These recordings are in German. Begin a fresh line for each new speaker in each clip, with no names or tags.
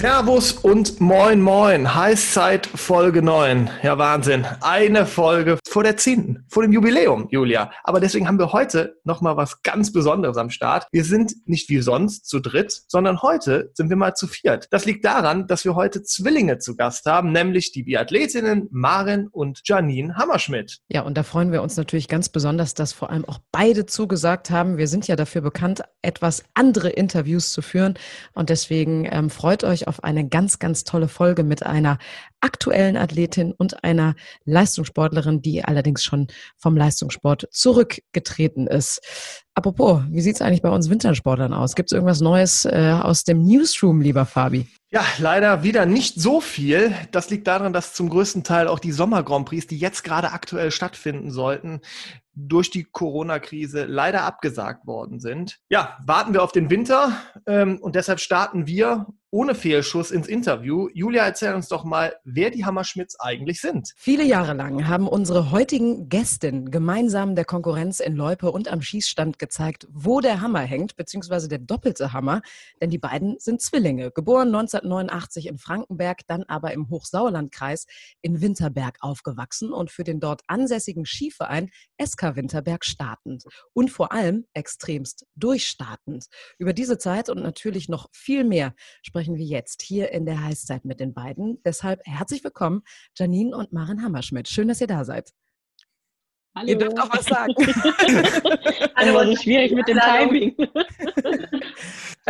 Servus und moin moin. Heißzeit Folge 9. Ja, Wahnsinn. Eine Folge vor der 10. vor dem Jubiläum, Julia. Aber deswegen haben wir heute nochmal was ganz Besonderes am Start. Wir sind nicht wie sonst zu dritt, sondern heute sind wir mal zu viert. Das liegt daran, dass wir heute Zwillinge zu Gast haben, nämlich die Biathletinnen Maren und Janine Hammerschmidt.
Ja, und da freuen wir uns natürlich ganz besonders, dass vor allem auch beide zugesagt haben. Wir sind ja dafür bekannt, etwas andere Interviews zu führen. Und deswegen ähm, freut euch auf eine ganz, ganz tolle Folge mit einer aktuellen Athletin und einer Leistungssportlerin, die allerdings schon vom Leistungssport zurückgetreten ist. Apropos, wie sieht es eigentlich bei uns Wintersportlern aus? Gibt es irgendwas Neues äh, aus dem Newsroom, lieber Fabi?
Ja, leider wieder nicht so viel. Das liegt daran, dass zum größten Teil auch die Sommer Grand Prix, die jetzt gerade aktuell stattfinden sollten, durch die Corona-Krise leider abgesagt worden sind. Ja, warten wir auf den Winter ähm, und deshalb starten wir ohne Fehlschuss ins Interview. Julia, erzähl uns doch mal, wer die Hammerschmidts eigentlich sind.
Viele Jahre lang haben unsere heutigen Gästinnen gemeinsam der Konkurrenz in Loipe und am Schießstand gezeigt, wo der Hammer hängt, beziehungsweise der doppelte Hammer, denn die beiden sind Zwillinge, geboren 1989 in Frankenberg, dann aber im Hochsauerlandkreis in Winterberg aufgewachsen und für den dort ansässigen Skiverein SK Winterberg startend und vor allem extremst durchstartend. Über diese Zeit und natürlich noch viel mehr sprechen sprechen wir jetzt hier in der Heißzeit mit den beiden. Deshalb herzlich willkommen, Janine und Maren Hammerschmidt. Schön, dass ihr da seid.
Hallo. Ihr dürft auch was sagen. Hallo, also schwierig mit dem Timing.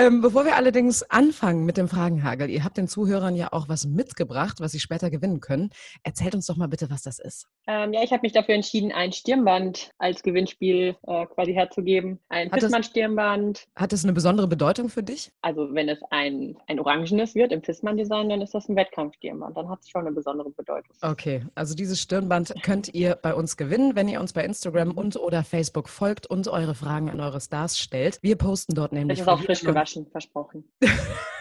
Ähm, bevor wir allerdings anfangen mit dem Fragenhagel, ihr habt den Zuhörern ja auch was mitgebracht, was sie später gewinnen können. Erzählt uns doch mal bitte, was das ist.
Ähm, ja, ich habe mich dafür entschieden, ein Stirnband als Gewinnspiel äh, quasi herzugeben. Ein Fissmann-Stirnband.
Hat das eine besondere Bedeutung für dich?
Also wenn es ein, ein orangenes wird im Fissmann-Design, dann ist das ein Wettkampfstirnband. Dann hat es schon eine besondere Bedeutung.
Okay, also dieses Stirnband könnt ihr bei uns gewinnen, wenn ihr uns bei Instagram und oder Facebook folgt und eure Fragen an eure Stars stellt. Wir posten dort nämlich.
Das ist auch frisch gewaschen, versprochen.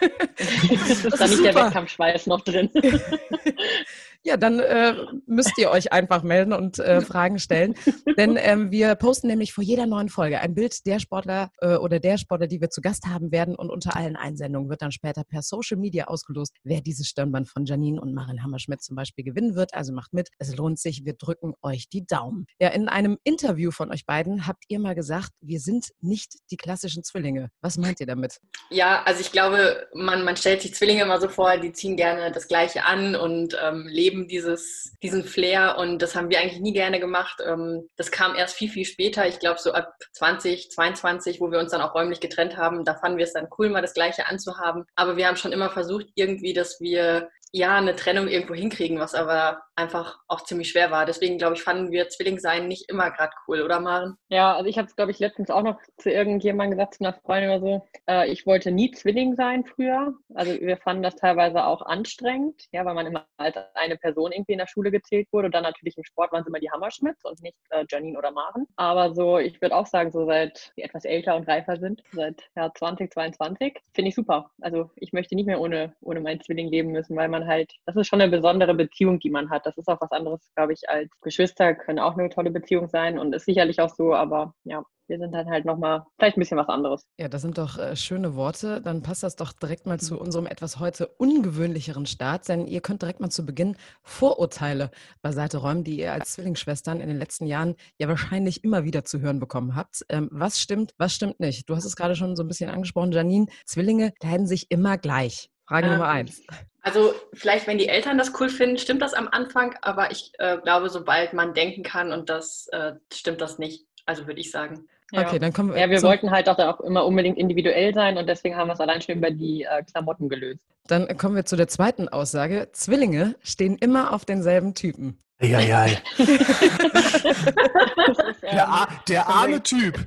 ist da nicht super. der Wettkampfschweiß noch drin.
Ja, dann äh, müsst ihr euch einfach melden und äh, Fragen stellen. Denn ähm, wir posten nämlich vor jeder neuen Folge ein Bild der Sportler äh, oder der Sportler, die wir zu Gast haben werden. Und unter allen Einsendungen wird dann später per Social Media ausgelost, wer dieses Stirnband von Janine und Marin Hammerschmidt zum Beispiel gewinnen wird. Also macht mit. Es lohnt sich. Wir drücken euch die Daumen. Ja, in einem Interview von euch beiden habt ihr mal gesagt, wir sind nicht die klassischen Zwillinge. Was meint ihr damit?
Ja, also ich glaube, man, man stellt sich Zwillinge immer so vor, die ziehen gerne das Gleiche an und ähm, leben leben dieses, diesen Flair und das haben wir eigentlich nie gerne gemacht. Ähm, das kam erst viel, viel später. Ich glaube, so ab 20, 22, wo wir uns dann auch räumlich getrennt haben, da fanden wir es dann cool, mal das Gleiche anzuhaben. Aber wir haben schon immer versucht, irgendwie, dass wir ja eine Trennung irgendwo hinkriegen, was aber einfach auch ziemlich schwer war. Deswegen glaube ich, fanden wir Zwilling sein nicht immer gerade cool, oder Maren?
Ja, also ich habe es glaube ich letztens auch noch zu irgendjemandem gesagt, zu einer Freundin oder so. Äh, ich wollte nie Zwilling sein früher. Also wir fanden das teilweise auch anstrengend, ja, weil man immer als eine Person irgendwie in der Schule gezählt wurde. Und dann natürlich im Sport waren es immer die Hammerschmidts und nicht äh, Janine oder Maren. Aber so, ich würde auch sagen, so seit wir etwas älter und reifer sind, seit ja, 2022, finde ich super. Also ich möchte nicht mehr ohne, ohne meinen Zwilling leben müssen, weil man man halt, das ist schon eine besondere Beziehung, die man hat. Das ist auch was anderes, glaube ich, als Geschwister können auch eine tolle Beziehung sein und ist sicherlich auch so, aber ja, wir sind dann halt nochmal vielleicht ein bisschen was anderes.
Ja, das sind doch äh, schöne Worte. Dann passt das doch direkt mal zu unserem etwas heute ungewöhnlicheren Start, denn ihr könnt direkt mal zu Beginn Vorurteile beiseite räumen, die ihr als Zwillingsschwestern in den letzten Jahren ja wahrscheinlich immer wieder zu hören bekommen habt. Ähm, was stimmt, was stimmt nicht? Du hast es gerade schon so ein bisschen angesprochen, Janine. Zwillinge kleiden sich immer gleich. Frage ähm, Nummer eins.
Also vielleicht, wenn die Eltern das cool finden, stimmt das am Anfang, aber ich äh, glaube, sobald man denken kann und das äh, stimmt das nicht. Also würde ich sagen.
Ja. Okay, dann kommen wir. Ja, wir wollten halt auch, auch immer unbedingt individuell sein und deswegen haben wir es allein schon über die äh, Klamotten gelöst.
Dann kommen wir zu der zweiten Aussage. Zwillinge stehen immer auf denselben Typen.
Ja, ja. der, der arme Typ.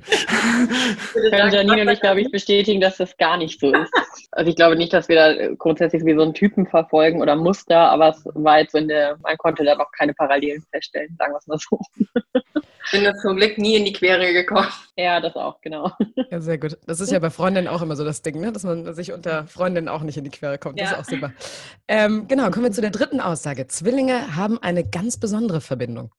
Können Janine und ich, glaube ich, bestätigen, dass das gar nicht so ist. Also ich glaube nicht, dass wir da grundsätzlich wie so einen Typen verfolgen oder Muster, aber es war jetzt so in der, man konnte da noch keine Parallelen feststellen, sagen wir es mal so.
Bin das zum Glück nie in die Quere gekommen.
Ja, das auch, genau.
Ja, sehr gut. Das ist ja bei Freundinnen auch immer so das Ding, ne? dass man sich unter Freundinnen auch nicht in die Quere kommt. Das
Ja.
ist auch super. Ähm, genau, kommen wir zu der dritten Aussage. Zwillinge haben eine ganz besondere Verbindung.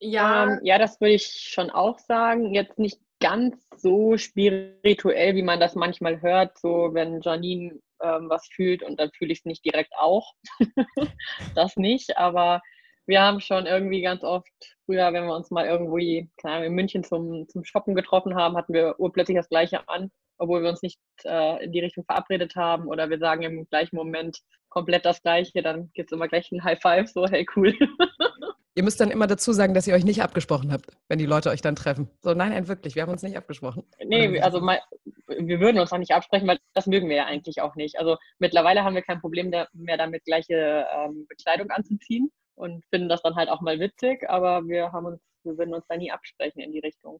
Ja,
Ähm, ja, das würde ich schon auch sagen. Jetzt nicht ganz so spirituell, wie man das manchmal hört, so wenn Janine ähm, was fühlt und dann fühle ich es nicht direkt auch. das nicht, aber wir haben schon irgendwie ganz oft früher, wenn wir uns mal irgendwie, keine Ahnung, in München zum, zum Shoppen getroffen haben, hatten wir urplötzlich das Gleiche an, obwohl wir uns nicht äh, in die Richtung verabredet haben oder wir sagen im gleichen Moment komplett das Gleiche, dann gibt es immer gleich ein High Five, so hey cool.
Ihr müsst dann immer dazu sagen, dass ihr euch nicht abgesprochen habt, wenn die Leute euch dann treffen. So, nein, nein, wirklich, wir haben uns nicht abgesprochen.
Nee, also mal, wir würden uns auch nicht absprechen, weil das mögen wir ja eigentlich auch nicht. Also mittlerweile haben wir kein Problem mehr damit, gleiche ähm, Bekleidung anzuziehen und finden das dann halt auch mal witzig, aber wir haben uns, wir würden uns da nie absprechen in die Richtung.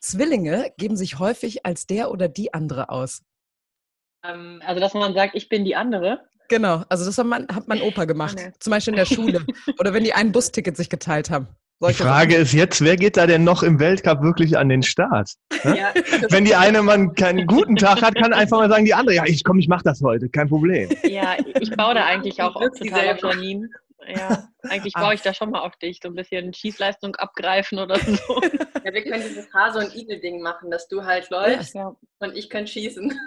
Zwillinge geben sich häufig als der oder die andere aus.
ähm,
Also dass man sagt, ich bin die andere.
Genau, also das hat mein, hat mein Opa gemacht.
nee.
Zum Beispiel in der Schule. Oder wenn die ein Busticket sich geteilt haben.
Die Frage ist jetzt, wer geht da denn noch im Weltcup wirklich an den Start?
ja,
Wenn die eine Mann keinen guten Tag hat, kann einfach mal sagen, die andere, ja, ich komm, ich mach das heute, kein Problem.
Ja, ich baue da eigentlich auch total auf. Janine. Ja, eigentlich
Ah.
baue ich da schon mal auf dich, so ein bisschen Schießleistung abgreifen oder so.
ja, wir können dieses Hase- und Igel-Ding machen, dass du halt läufst
Ja,
und ich kann schießen.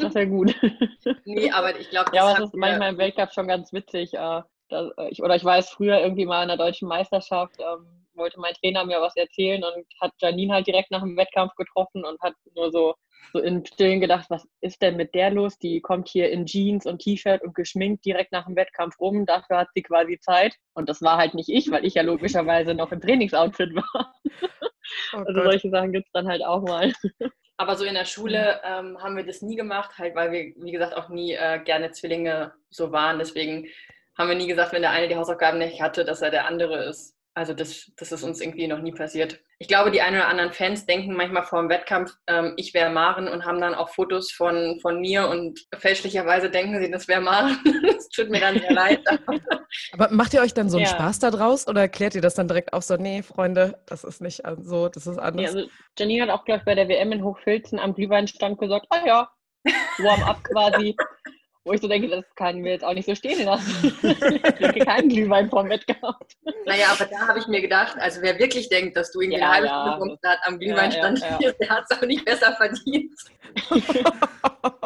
das wäre gut.
Nee, aber ich glaube,
Ja, aber es ist manchmal im Weltcup schon ganz witzig. Äh, da, äh, ich, oder ich weiß, früher irgendwie mal in der deutschen Meisterschaft ähm, wollte mein Trainer mir was erzählen und hat Janine halt direkt nach dem Wettkampf getroffen und hat nur so, so im Stillen gedacht, was ist denn mit der los? Die kommt hier in Jeans und T-Shirt und geschminkt direkt nach dem Wettkampf rum. Dafür hat sie quasi Zeit. Und das war halt nicht ich, weil ich ja logischerweise noch im Trainingsoutfit war.
Oh
Also solche Sachen gibt es dann halt auch mal.
Aber so in der Schule ähm, haben wir das nie gemacht, halt weil wir, wie gesagt, auch nie äh, gerne Zwillinge so waren. Deswegen haben wir nie gesagt, wenn der eine die Hausaufgaben nicht hatte, dass er der andere ist. Also das, das ist uns irgendwie noch nie passiert. Ich glaube, die ein oder anderen Fans denken manchmal vor dem Wettkampf, ähm, ich wäre Maren und haben dann auch Fotos von, von mir und fälschlicherweise denken sie, das wäre Maren. Es tut mir dann sehr leid.
Aber macht ihr euch dann so einen
Ja.
Spaß da draus oder erklärt ihr das dann direkt auf so, nee, Freunde, das ist nicht so, das ist anders?
also Janine hat auch, glaube ich, bei der WM in Hochfilzen am Glühweinstand gesagt, ah ja, Warm-up quasi. Wo ich so denke, das kann wir jetzt auch nicht so stehen lassen. ich trinke keinen Glühwein vom Wettkampf.
Naja, aber da habe ich mir gedacht, also wer wirklich denkt, dass du irgendwie
Ja,
eine halbe
ja.
Stunde vom Start am Glühweinstand
Ja, ja, ja.
stehst, der hat es auch nicht besser verdient.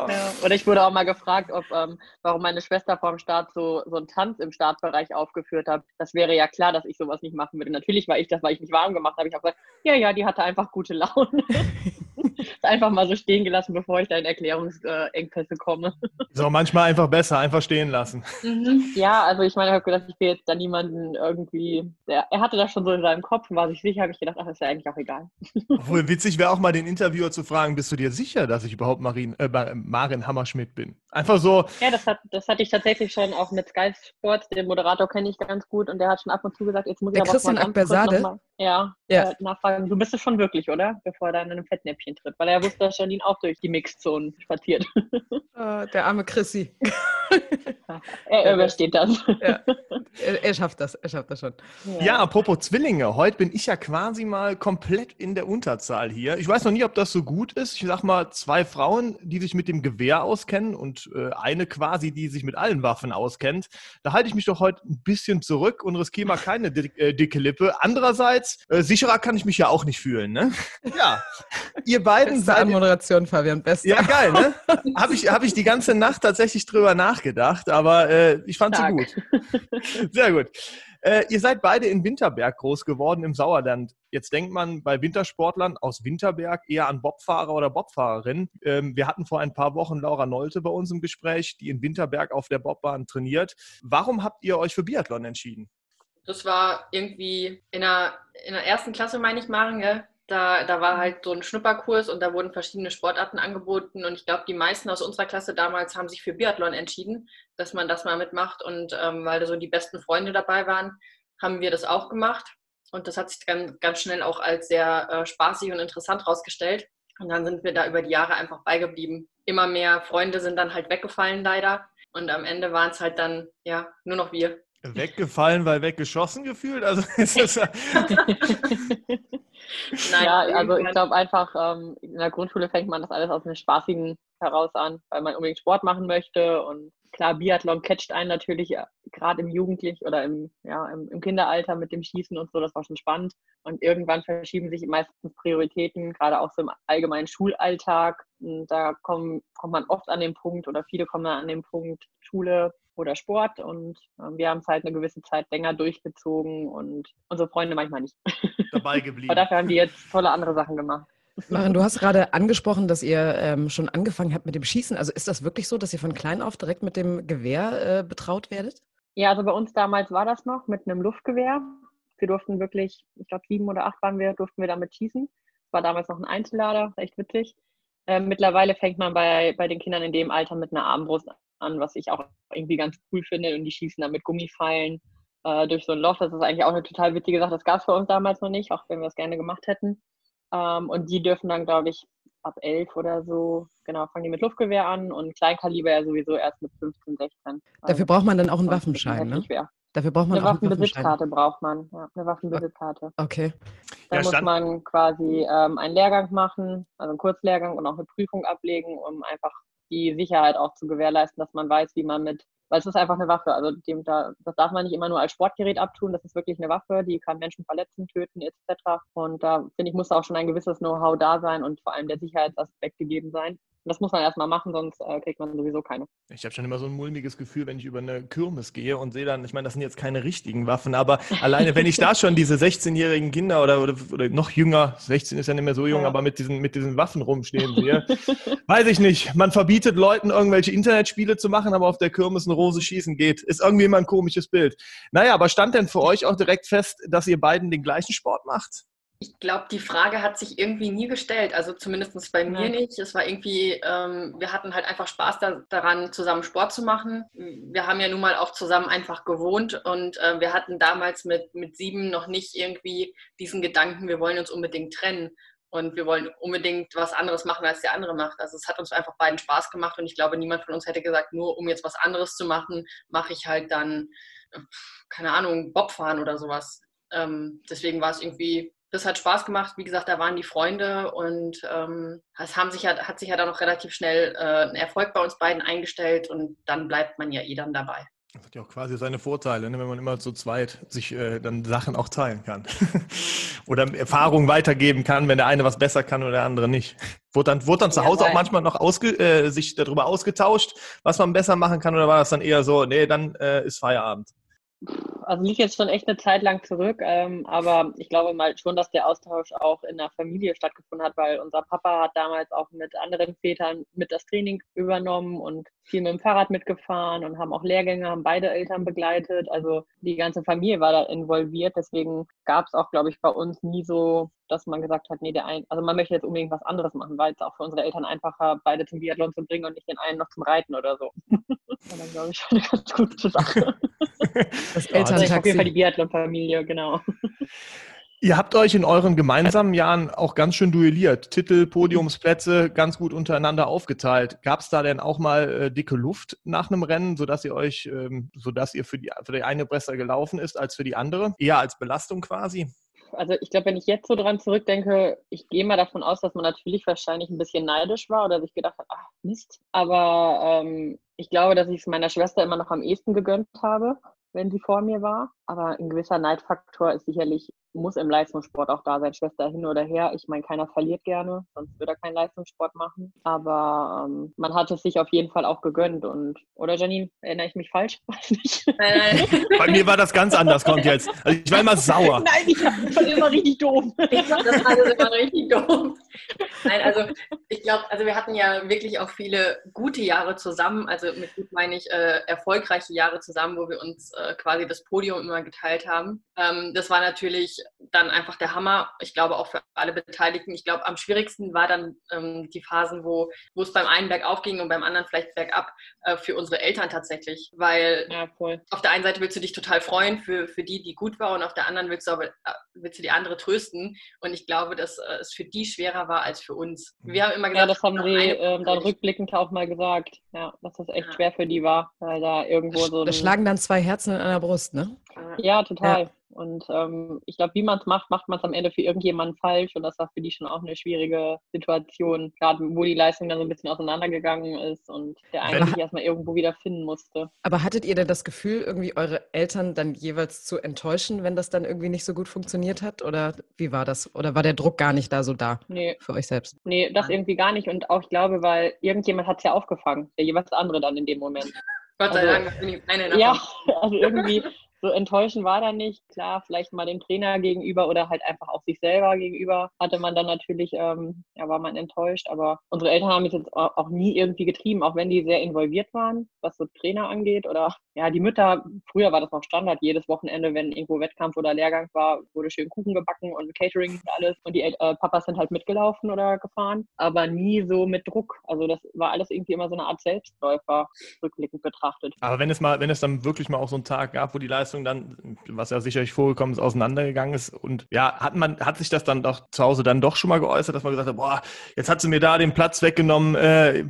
Ja. Oder ich wurde auch mal gefragt, ob, ähm, warum meine Schwester vor dem Start so, so einen Tanz im Startbereich aufgeführt hat. Das wäre ja klar, dass ich sowas nicht machen würde. Natürlich war ich das, weil ich mich warm gemacht habe. Ich habe gesagt, ja, ja, die hatte einfach gute Laune. Ist einfach mal so stehen gelassen, bevor ich da in Erklärungsengpässe komme.
Ist auch manchmal einfach besser, einfach stehen lassen.
Ja, also ich meine, ich habe gedacht, ich will jetzt da niemanden irgendwie. Der, er hatte das schon so in seinem Kopf und war sich sicher, habe ich gedacht, ach, ist ja eigentlich auch egal.
Obwohl witzig wäre auch mal den Interviewer zu fragen, bist du dir sicher, dass ich überhaupt Marin, äh, Mar- Marin Hammerschmidt bin? Einfach so,
Ja, das, hat, das hatte ich tatsächlich schon auch mit Sky Sports. Den Moderator kenne ich ganz gut und der hat schon ab und zu gesagt, jetzt muss ich
Der
aber
Christian
mal ganz kurz
Akbersade?
noch mal, ja,
Ja.
Äh, nachfragen. Du bist es schon wirklich, oder? Bevor er da in einem Fettnäpfchen tritt. Weil er wusste, dass Janine auch durch die Mixzone spaziert.
Äh, der arme Chrissy.
er übersteht das.
er, er schafft das, er schafft das schon.
ja, apropos Zwillinge, heute bin ich ja quasi mal komplett in der Unterzahl hier. Ich weiß noch nie, ob das so gut ist. Ich sag mal, zwei Frauen, die sich mit dem Gewehr auskennen und äh, eine quasi, die sich mit allen Waffen auskennt. Da halte ich mich doch heute ein bisschen zurück und riskiere mal keine dick, äh, dicke Lippe. Andererseits, äh, sicherer kann ich mich ja auch nicht fühlen, ne? Ja, ihr beiden
Beste
seid...
Anmoderation, Fabian, beste.
Ja, geil, ne? Habe ich, hab ich die ganze Nacht tatsächlich drüber nachgedacht, aber äh, ich fand sie gut. Sehr gut. Äh, ihr seid beide in Winterberg groß geworden im Sauerland. Jetzt denkt man bei Wintersportlern aus Winterberg eher an Bobfahrer oder Bobfahrerinnen. Ähm, wir hatten vor ein paar Wochen Laura Nolte bei uns im Gespräch, die in Winterberg auf der Bobbahn trainiert. Warum habt ihr euch für Biathlon entschieden?
Das war irgendwie in der, in der ersten Klasse, meine ich, Maren, gell? Da, da war halt so ein Schnupperkurs und da wurden verschiedene Sportarten angeboten. Und ich glaube, die meisten aus unserer Klasse damals haben sich für Biathlon entschieden, dass man das mal mitmacht. Und ähm, weil da so die besten Freunde dabei waren, haben wir das auch gemacht. Und das hat sich ganz, ganz schnell auch als sehr äh, spaßig und interessant rausgestellt. Und dann sind wir da über die Jahre einfach beigeblieben. Immer mehr Freunde sind dann halt weggefallen, leider. Und am Ende waren es halt dann, ja, nur noch wir.
Weggefallen, weil weggeschossen gefühlt? Also ist das
Nein, ja, also ich glaube einfach, ähm, in der Grundschule fängt man das alles aus einem spaßigen heraus an, weil man unbedingt Sport machen möchte und klar, Biathlon catcht einen natürlich gerade im Jugendlichen oder im, ja, im, im, Kinderalter mit dem Schießen und so, das war schon spannend. Und irgendwann verschieben sich meistens Prioritäten, gerade auch so im allgemeinen Schulalltag. Und da kommen, kommt man oft an den Punkt oder viele kommen an den Punkt Schule oder Sport und äh, wir haben es halt eine gewisse Zeit länger durchgezogen und unsere Freunde manchmal nicht.
Dabei geblieben.
Aber dafür haben die jetzt tolle andere Sachen gemacht.
Maren, du hast gerade angesprochen, dass ihr ähm, schon angefangen habt mit dem Schießen. Also ist das wirklich so, dass ihr von klein auf direkt mit dem Gewehr äh, betraut werdet?
Ja, also bei uns damals war das noch mit einem Luftgewehr. Wir durften wirklich, ich glaube sieben oder acht waren wir, durften wir damit schießen. Das war damals noch ein Einzellader, echt witzig. Äh, mittlerweile fängt man bei, bei den Kindern in dem Alter mit einer Armbrust an, was ich auch irgendwie ganz cool finde. Und die schießen dann mit Gummifeilen äh, durch so ein Loch. Das ist eigentlich auch eine total witzige Sache. Das gab es für uns damals noch nicht, auch wenn wir es gerne gemacht hätten. Ähm, und die dürfen dann, glaube ich, ab elf oder so, genau, fangen die mit Luftgewehr an und Kleinkaliber ja sowieso erst mit 15, 16.
Dafür braucht man dann auch einen Waffenschein, ne? Dafür braucht man
eine Waffenbesitzkarte braucht man, ja, eine Waffenbesitzkarte.
Okay.
Da ja, muss man quasi ähm, einen Lehrgang machen, also einen Kurzlehrgang und auch eine Prüfung ablegen, um einfach die Sicherheit auch zu gewährleisten, dass man weiß, wie man mit weil es ist einfach eine Waffe. Also dem, da, das darf man nicht immer nur als Sportgerät abtun. Das ist wirklich eine Waffe, die kann Menschen verletzen, töten etc. Und da finde ich, muss auch schon ein gewisses Know-how da sein und vor allem der Sicherheitsaspekt gegeben sein. Das muss man erstmal machen, sonst äh, kriegt man sowieso keine.
Ich habe schon immer so ein mulmiges Gefühl, wenn ich über eine Kirmes gehe und sehe dann, ich meine, das sind jetzt keine richtigen Waffen, aber alleine, wenn ich da schon diese 16-jährigen Kinder oder, oder, oder, noch jünger, 16 ist ja nicht mehr so jung, ja. aber mit diesen, mit diesen Waffen rumstehen sehe, weiß ich nicht. Man verbietet Leuten, irgendwelche Internetspiele zu machen, aber auf der Kirmes eine Rose schießen geht. Ist irgendwie immer ein komisches Bild. Naja, aber stand denn für euch auch direkt fest, dass ihr beiden den gleichen Sport macht?
Ich glaube, die Frage hat sich irgendwie nie gestellt. Also zumindest bei mir nicht. Es war irgendwie, ähm, wir hatten halt einfach Spaß da, daran, zusammen Sport zu machen. Wir haben ja nun mal auch zusammen einfach gewohnt und äh, wir hatten damals mit, mit sieben noch nicht irgendwie diesen Gedanken, wir wollen uns unbedingt trennen und wir wollen unbedingt was anderes machen, als der andere macht. Also es hat uns einfach beiden Spaß gemacht und ich glaube, niemand von uns hätte gesagt, nur um jetzt was anderes zu machen, mache ich halt dann, keine Ahnung, Bobfahren oder sowas. Ähm, deswegen war es irgendwie das hat Spaß gemacht. Wie gesagt, da waren die Freunde und ähm, es haben sich ja, hat sich ja dann auch relativ schnell äh, ein Erfolg bei uns beiden eingestellt und dann bleibt man ja eh dann dabei.
Das hat ja auch quasi seine Vorteile, ne, wenn man immer zu zweit sich äh, dann Sachen auch teilen kann. oder Erfahrungen weitergeben kann, wenn der eine was besser kann oder der andere nicht. Wurde dann, wurde dann zu Hause auch manchmal noch ausge, äh, sich darüber ausgetauscht, was man besser machen kann, oder war das dann eher so, nee, dann äh, ist Feierabend?
Also liegt jetzt schon echt eine Zeit lang zurück, ähm, aber ich glaube mal schon, dass der Austausch auch in der Familie stattgefunden hat, weil unser Papa hat damals auch mit anderen Vätern mit das Training übernommen und viel mit dem Fahrrad mitgefahren und haben auch Lehrgänge, haben beide Eltern begleitet. Also die ganze Familie war da involviert. Deswegen gab es auch, glaube ich, bei uns nie so, dass man gesagt hat, nee, der ein, also man möchte jetzt unbedingt was anderes machen, weil es auch für unsere Eltern einfacher, beide zum Biathlon zu bringen und nicht den einen noch zum Reiten oder so. das war dann, glaube ich, schon eine ganz gute Sache. Das Elterntaxi. Also auf jeden Fall die Biathlon-Familie, genau.
Ihr habt euch in euren gemeinsamen Jahren auch ganz schön duelliert. Titel, Podiumsplätze ganz gut untereinander aufgeteilt. Gab es da denn auch mal äh, dicke Luft nach einem Rennen, sodass ihr euch, ähm, sodass ihr für die, für die eine besser gelaufen ist als für die andere? Eher als Belastung quasi?
Also ich glaube, wenn ich jetzt so dran zurückdenke, ich gehe mal davon aus, dass man natürlich wahrscheinlich ein bisschen neidisch war oder sich gedacht hat, ach Mist. Aber ähm, ich glaube, dass ich es meiner Schwester immer noch am ehesten gegönnt habe, wenn sie vor mir war. Aber ein gewisser Neidfaktor ist sicherlich muss im Leistungssport auch da sein, Schwester hin oder her. Ich meine, keiner verliert gerne, sonst würde er keinen Leistungssport machen. Aber ähm, man hat es sich auf jeden Fall auch gegönnt. Und, oder Janine, erinnere ich mich falsch? Weiß nicht.
Nein, nein. Bei mir war das ganz anders, kommt jetzt. Also ich war immer sauer.
Nein, ich war immer richtig doof.
Ich fand das alles immer richtig doof. Nein, also ich glaube, also wir hatten ja wirklich auch viele gute Jahre zusammen. Also mit gut meine ich äh, erfolgreiche Jahre zusammen, wo wir uns äh, quasi das Podium immer geteilt haben. Ähm, das war natürlich dann einfach der Hammer. Ich glaube auch für alle Beteiligten. Ich glaube, am schwierigsten war dann ähm, die Phasen, wo, wo es beim einen bergauf ging und beim anderen vielleicht bergab äh, für unsere Eltern tatsächlich. Weil ja, auf der einen Seite willst du dich total freuen für, für die, die gut war und auf der anderen willst du aber äh, willst du die andere trösten. Und ich glaube, dass äh, es für die schwerer war als für uns.
Wir haben immer gesagt, ja, das haben sie ähm, dann rückblickend auch mal gesagt, ja, dass das echt ja. schwer für die war, weil da irgendwo so.
Da schlagen dann zwei Herzen in einer Brust, ne?
Ja, total. Ja. Und ähm, ich glaube, wie man es macht, macht man es am Ende für irgendjemanden falsch. Und das war für die schon auch eine schwierige Situation, gerade wo die Leistung dann so ein bisschen auseinandergegangen ist und der eine sich erstmal irgendwo wieder finden musste.
Aber hattet ihr denn das Gefühl, irgendwie eure Eltern dann jeweils zu enttäuschen, wenn das dann irgendwie nicht so gut funktioniert hat? Oder wie war das? Oder war der Druck gar nicht da so da nee. für euch selbst?
Nee, das irgendwie gar nicht. Und auch, ich glaube, weil irgendjemand hat es ja aufgefangen, der jeweils andere dann in dem Moment.
Gott sei also, Dank, bin ich eine
Ja, also irgendwie so enttäuschend war da nicht. Klar, vielleicht mal dem Trainer gegenüber oder halt einfach auch sich selber gegenüber hatte man dann natürlich, ähm, ja, war man enttäuscht. Aber unsere Eltern haben mich jetzt auch nie irgendwie getrieben, auch wenn die sehr involviert waren, was so Trainer angeht. Oder ja, die Mütter, früher war das noch Standard, jedes Wochenende, wenn irgendwo Wettkampf oder Lehrgang war, wurde schön Kuchen gebacken und Catering und alles. Und die äh, Papas sind halt mitgelaufen oder gefahren, aber nie so mit Druck. Also das war alles irgendwie immer so eine Art Selbstläufer, rückblickend betrachtet.
Aber wenn es mal, wenn es dann wirklich mal auch so einen Tag gab, wo die Leistung Leistung dann, was ja sicherlich vorgekommen ist, auseinandergegangen ist. Und ja, hat man, hat sich das dann doch zu Hause dann doch schon mal geäußert, dass man gesagt hat, boah, jetzt hat sie mir da den Platz weggenommen, äh,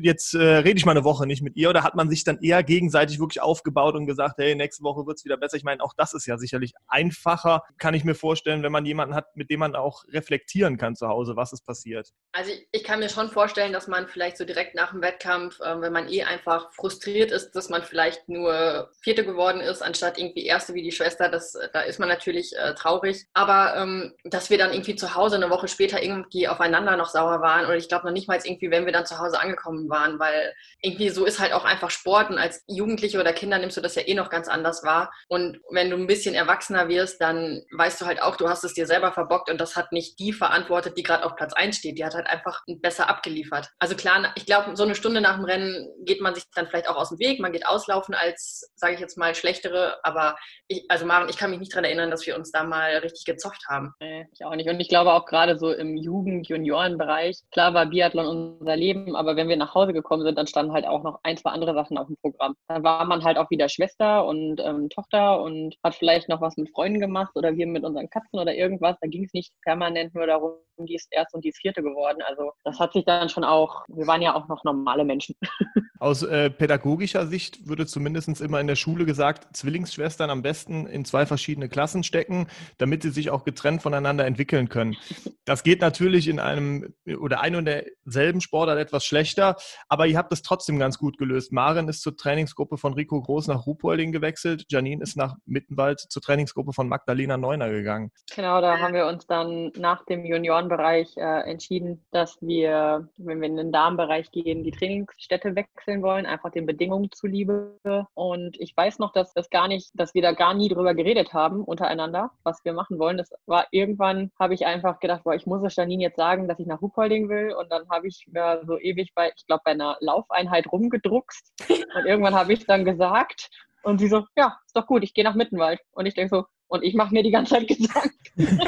jetzt äh, rede ich mal eine Woche nicht mit ihr. Oder hat man sich dann eher gegenseitig wirklich aufgebaut und gesagt, hey, nächste Woche wird es wieder besser? Ich meine, auch das ist ja sicherlich einfacher, kann ich mir vorstellen, wenn man jemanden hat, mit dem man auch reflektieren kann zu Hause, was ist passiert.
Also ich, ich kann mir schon vorstellen, dass man vielleicht so direkt nach dem Wettkampf, äh, wenn man eh einfach frustriert ist, dass man vielleicht nur Vierte geworden ist, anstatt irgendwie Erste wie die Schwester, das, da ist man natürlich äh, traurig. Aber ähm, dass wir dann irgendwie zu Hause eine Woche später irgendwie aufeinander noch sauer waren oder ich glaube noch nicht mal irgendwie, wenn wir dann zu Hause angekommen waren, weil irgendwie so ist halt auch einfach Sport und als Jugendliche oder Kinder nimmst du das ja eh noch ganz anders wahr. Und wenn du ein bisschen erwachsener wirst, dann weißt du halt auch, du hast es dir selber verbockt und das hat nicht die verantwortet, die gerade auf Platz 1 steht. Die hat halt einfach besser abgeliefert. Also klar, ich glaube, so eine Stunde nach dem Rennen geht man sich dann vielleicht auch aus dem Weg. Man geht auslaufen als, sage ich jetzt mal, schlechtere, aber aber ich, also Maren, ich kann mich nicht daran erinnern, dass wir uns da mal richtig gezofft haben.
Nee, ich auch nicht. Und ich glaube auch gerade so im Jugend-Junioren-Bereich, klar war Biathlon unser Leben, aber wenn wir nach Hause gekommen sind, dann standen halt auch noch ein, zwei andere Sachen auf dem Programm. Dann war man halt auch wieder Schwester und ähm, Tochter und hat vielleicht noch was mit Freunden gemacht oder wir mit unseren Katzen oder irgendwas. Da ging es nicht permanent nur darum, die ist erst und die ist vierte geworden. Also das hat sich dann schon auch, wir waren ja auch noch normale Menschen.
Aus äh, pädagogischer Sicht würde zumindest immer in der Schule gesagt, Zwillingsschwestern am besten in zwei verschiedene Klassen stecken, damit sie sich auch getrennt voneinander entwickeln können. Das geht natürlich in einem oder ein und derselben Sportart etwas schlechter, aber ihr habt es trotzdem ganz gut gelöst. Maren ist zur Trainingsgruppe von Rico Groß nach Ruhpolding gewechselt, Janine ist nach Mittenwald zur Trainingsgruppe von Magdalena Neuner gegangen.
Genau, da haben wir uns dann nach dem Juniorenbereich äh, entschieden, dass wir, wenn wir in den Damenbereich gehen, die Trainingsstätte wechseln wechseln wollen, einfach den Bedingungen zuliebe. Und ich weiß noch, dass das gar nicht, dass wir da gar nie drüber geredet haben untereinander, was wir machen wollen. Das war irgendwann, habe ich einfach gedacht, boah, ich muss es Janine jetzt sagen, dass ich nach Huppolding will. Und dann habe ich mir so ewig bei, ich glaube, bei einer Laufeinheit rumgedruckst. Und irgendwann habe ich dann gesagt, und sie so, ja, ist doch gut, ich gehe nach Mittenwald. Und ich denke so, und ich mache mir die ganze Zeit Gedanken.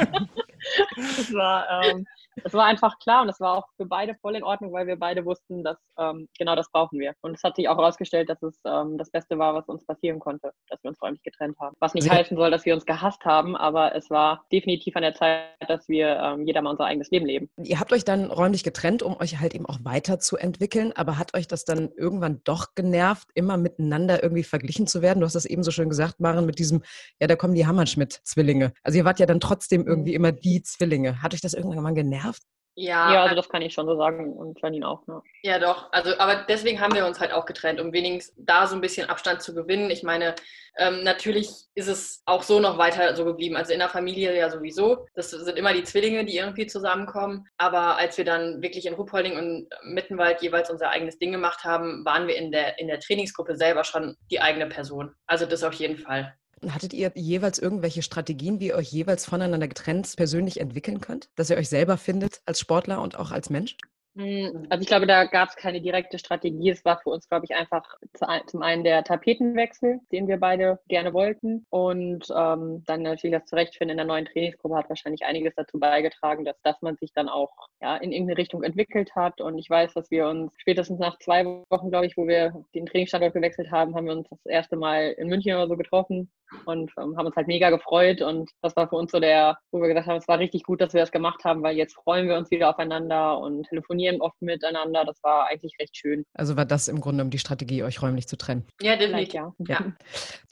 das war, ähm, es war einfach klar und es war auch für beide voll in Ordnung, weil wir beide wussten, dass ähm, genau das brauchen wir. Und es hat sich auch herausgestellt, dass es ähm, das Beste war, was uns passieren konnte, dass wir uns räumlich getrennt haben. Was nicht Sie heißen soll, dass wir uns gehasst haben, aber es war definitiv an der Zeit, dass wir ähm, jeder mal unser eigenes Leben leben.
Ihr habt euch dann räumlich getrennt, um euch halt eben auch weiterzuentwickeln, aber hat euch das dann irgendwann doch genervt, immer miteinander irgendwie verglichen zu werden? Du hast das eben so schön gesagt, Maren, mit diesem, ja, da kommen die Hammerschmidt-Zwillinge. Also ihr wart ja dann trotzdem irgendwie immer die Zwillinge. Hat euch das irgendwann mal genervt? Genervt?
Ja, ja, also das kann ich schon so sagen und Janine auch. Ne?
Ja, doch. Also, aber deswegen haben wir uns halt auch getrennt, um wenigstens da so ein bisschen Abstand zu gewinnen. Ich meine, ähm, natürlich ist es auch so noch weiter so geblieben. Also in der Familie ja sowieso. Das sind immer die Zwillinge, die irgendwie zusammenkommen. Aber als wir dann wirklich in Ruhpolding und Mittenwald jeweils unser eigenes Ding gemacht haben, waren wir in der, in der Trainingsgruppe selber schon die eigene Person. Also das auf jeden Fall.
Hattet ihr jeweils irgendwelche Strategien, wie ihr euch jeweils voneinander getrennt persönlich entwickeln könnt? Dass ihr euch selber findet als Sportler und auch als Mensch?
Hm, also ich glaube, da gab es keine direkte Strategie. Es war für uns, glaube ich, einfach zum einen der Tapetenwechsel, den wir beide gerne wollten. Und ähm, dann natürlich das Zurechtfinden in der neuen Trainingsgruppe hat wahrscheinlich einiges dazu beigetragen, dass, dass man sich dann auch ja, in irgendeine Richtung entwickelt hat. Und ich weiß, dass wir uns spätestens nach zwei Wochen, glaube ich, wo wir den Trainingsstandort gewechselt haben, haben wir uns das erste Mal in München oder so getroffen und ähm, haben uns halt mega gefreut. Und das war für uns so der, wo wir gesagt haben, es war richtig gut, dass wir das gemacht haben, weil jetzt freuen wir uns wieder aufeinander und telefonieren oft miteinander. Das war eigentlich recht schön.
Also war das im Grunde um die Strategie, euch räumlich zu trennen?
Ja, definitiv. Ja.
ja.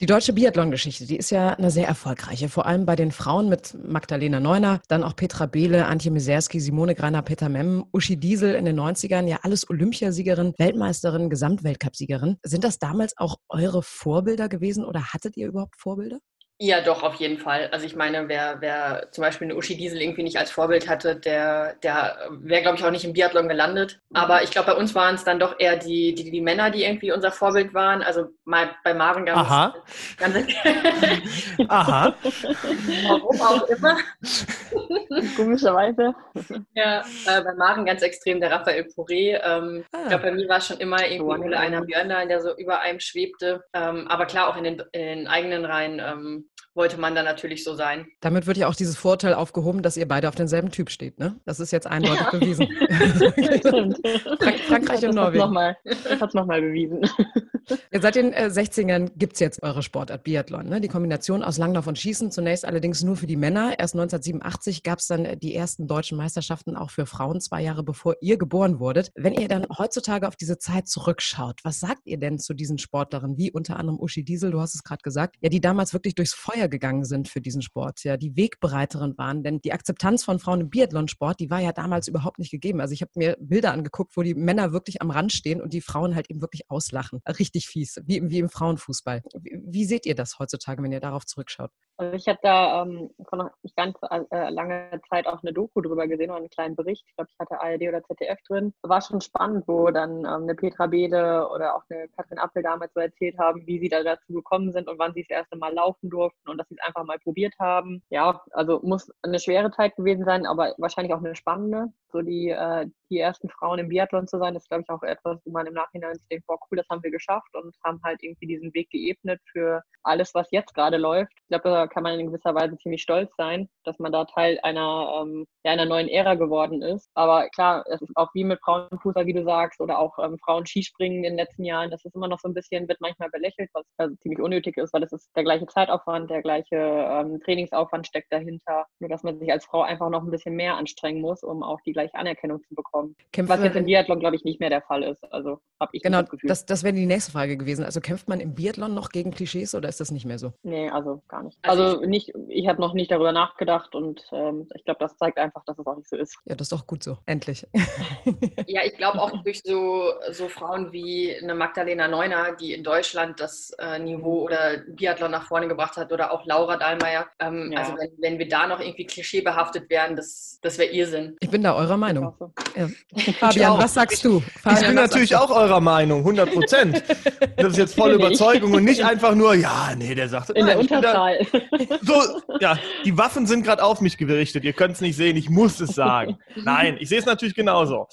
Die deutsche Biathlon-Geschichte, die ist ja eine sehr erfolgreiche, vor allem bei den Frauen mit Magdalena Neuner, dann auch Petra Behle, Antje Miserski, Simone Greiner, Peter Memm, Uschi Diesel in den 90ern, ja alles Olympiasiegerin, Weltmeisterin, Gesamtweltcupsiegerin. Sind das damals auch eure Vorbilder gewesen oder hattet ihr überhaupt Vorbilder?
Ja, doch, auf jeden Fall. Also ich meine, wer, wer zum Beispiel eine Uschi Diesel irgendwie nicht als Vorbild hatte, der, der wäre, glaube ich, auch nicht im Biathlon gelandet. Aber ich glaube, bei uns waren es dann doch eher die, die, die Männer, die irgendwie unser Vorbild waren. Also mal bei Maren ganz...
Aha.
Ganz,
Aha.
Warum auch immer.
Komischerweise.
Ja, äh, bei Maren ganz extrem der Raphael Poré. Ähm, ah. Ich glaube, bei mir war es schon immer irgendwie Ole einer Björn der so über einem schwebte. Ähm, aber klar, auch in den, in den eigenen Reihen ähm, wollte man dann natürlich so sein.
Damit wird ja auch dieses Vorteil aufgehoben, dass ihr beide auf denselben Typ steht, ne? Das ist jetzt eindeutig ja. bewiesen. Frank Frankreich und Norwegen.
Das hat es nochmal bewiesen.
Seit den äh, 60ern gibt es jetzt eure Sportart Biathlon. Ne? Die Kombination aus Langlauf und Schießen, zunächst allerdings nur für die Männer. Erst 1987 gab es dann äh, die ersten deutschen Meisterschaften auch für Frauen, zwei Jahre bevor ihr geboren wurdet. Wenn ihr dann heutzutage auf diese Zeit zurückschaut, was sagt ihr denn zu diesen Sportlerinnen, wie unter anderem Uschi Diesel, du hast es gerade gesagt, ja, die damals wirklich durchs Feuer gegangen sind für diesen Sport, ja, die Wegbereiterin waren. Denn die Akzeptanz von Frauen im Biathlonsport, die war ja damals überhaupt nicht gegeben. Also ich habe mir Bilder angeguckt, wo die Männer wirklich am Rand stehen und die Frauen halt eben wirklich auslachen. Richtig fies, wie, wie im Frauenfußball. Wie, wie seht ihr das heutzutage, wenn ihr darauf zurückschaut?
Also ich hatte da ähm, vor noch nicht ganz äh, lange Zeit auch eine Doku drüber gesehen oder einen kleinen Bericht. Ich glaube, ich hatte ARD oder ZDF drin. War schon spannend, wo dann ähm, eine Petra Bede oder auch eine Katrin Appel damals so erzählt haben, wie sie da dazu gekommen sind und wann sie das erste Mal laufen durften und dass sie es einfach mal probiert haben. Ja, also muss eine schwere Zeit gewesen sein, aber wahrscheinlich auch eine spannende. So die, äh, die ersten Frauen im Biathlon zu sein, ist, glaube ich, auch etwas, wo man im Nachhinein sich denkt, boah, cool, das haben wir geschafft und haben halt irgendwie diesen Weg geebnet für alles, was jetzt gerade läuft. Ich glaube, kann man in gewisser Weise ziemlich stolz sein, dass man da Teil einer, ähm, ja, einer neuen Ära geworden ist. Aber klar, es ist auch wie mit Frauenfußball, wie du sagst, oder auch ähm, Frauen-Skispringen in den letzten Jahren, das ist immer noch so ein bisschen, wird manchmal belächelt, was also ziemlich unnötig ist, weil es ist der gleiche Zeitaufwand, der gleiche ähm, Trainingsaufwand steckt dahinter. Nur, dass man sich als Frau einfach noch ein bisschen mehr anstrengen muss, um auch die gleiche Anerkennung zu bekommen. Kämpfe, was jetzt im Biathlon, glaube ich, nicht mehr der Fall ist. Also habe ich
genau, das Gefühl. Das, das wäre die nächste Frage gewesen. Also kämpft man im Biathlon noch gegen Klischees oder ist das nicht mehr so?
Nee, also gar nicht. Also, nicht, ich habe noch nicht darüber nachgedacht und ähm, ich glaube, das zeigt einfach, dass es auch nicht so ist.
Ja, das ist doch gut so. Endlich.
ja, ich glaube auch durch so, so Frauen wie eine Magdalena Neuner, die in Deutschland das äh, Niveau oder Biathlon nach vorne gebracht hat oder auch Laura Dahlmeier. Ähm, ja. Also wenn, wenn wir da noch irgendwie klischeebehaftet wären, das, das wäre Irrsinn.
Ich bin da eurer Meinung. So. Ja. Fabian, was sagst du?
Fabian, ich bin natürlich auch eurer Meinung, 100 Prozent. Das ist jetzt voll Überzeugung und nicht einfach nur, ja, nee, der sagt,
in nein, der Unterzahl.
So, ja, die Waffen sind gerade auf mich gerichtet. Ihr könnt es nicht sehen, ich muss es sagen. Nein, ich sehe es natürlich genauso.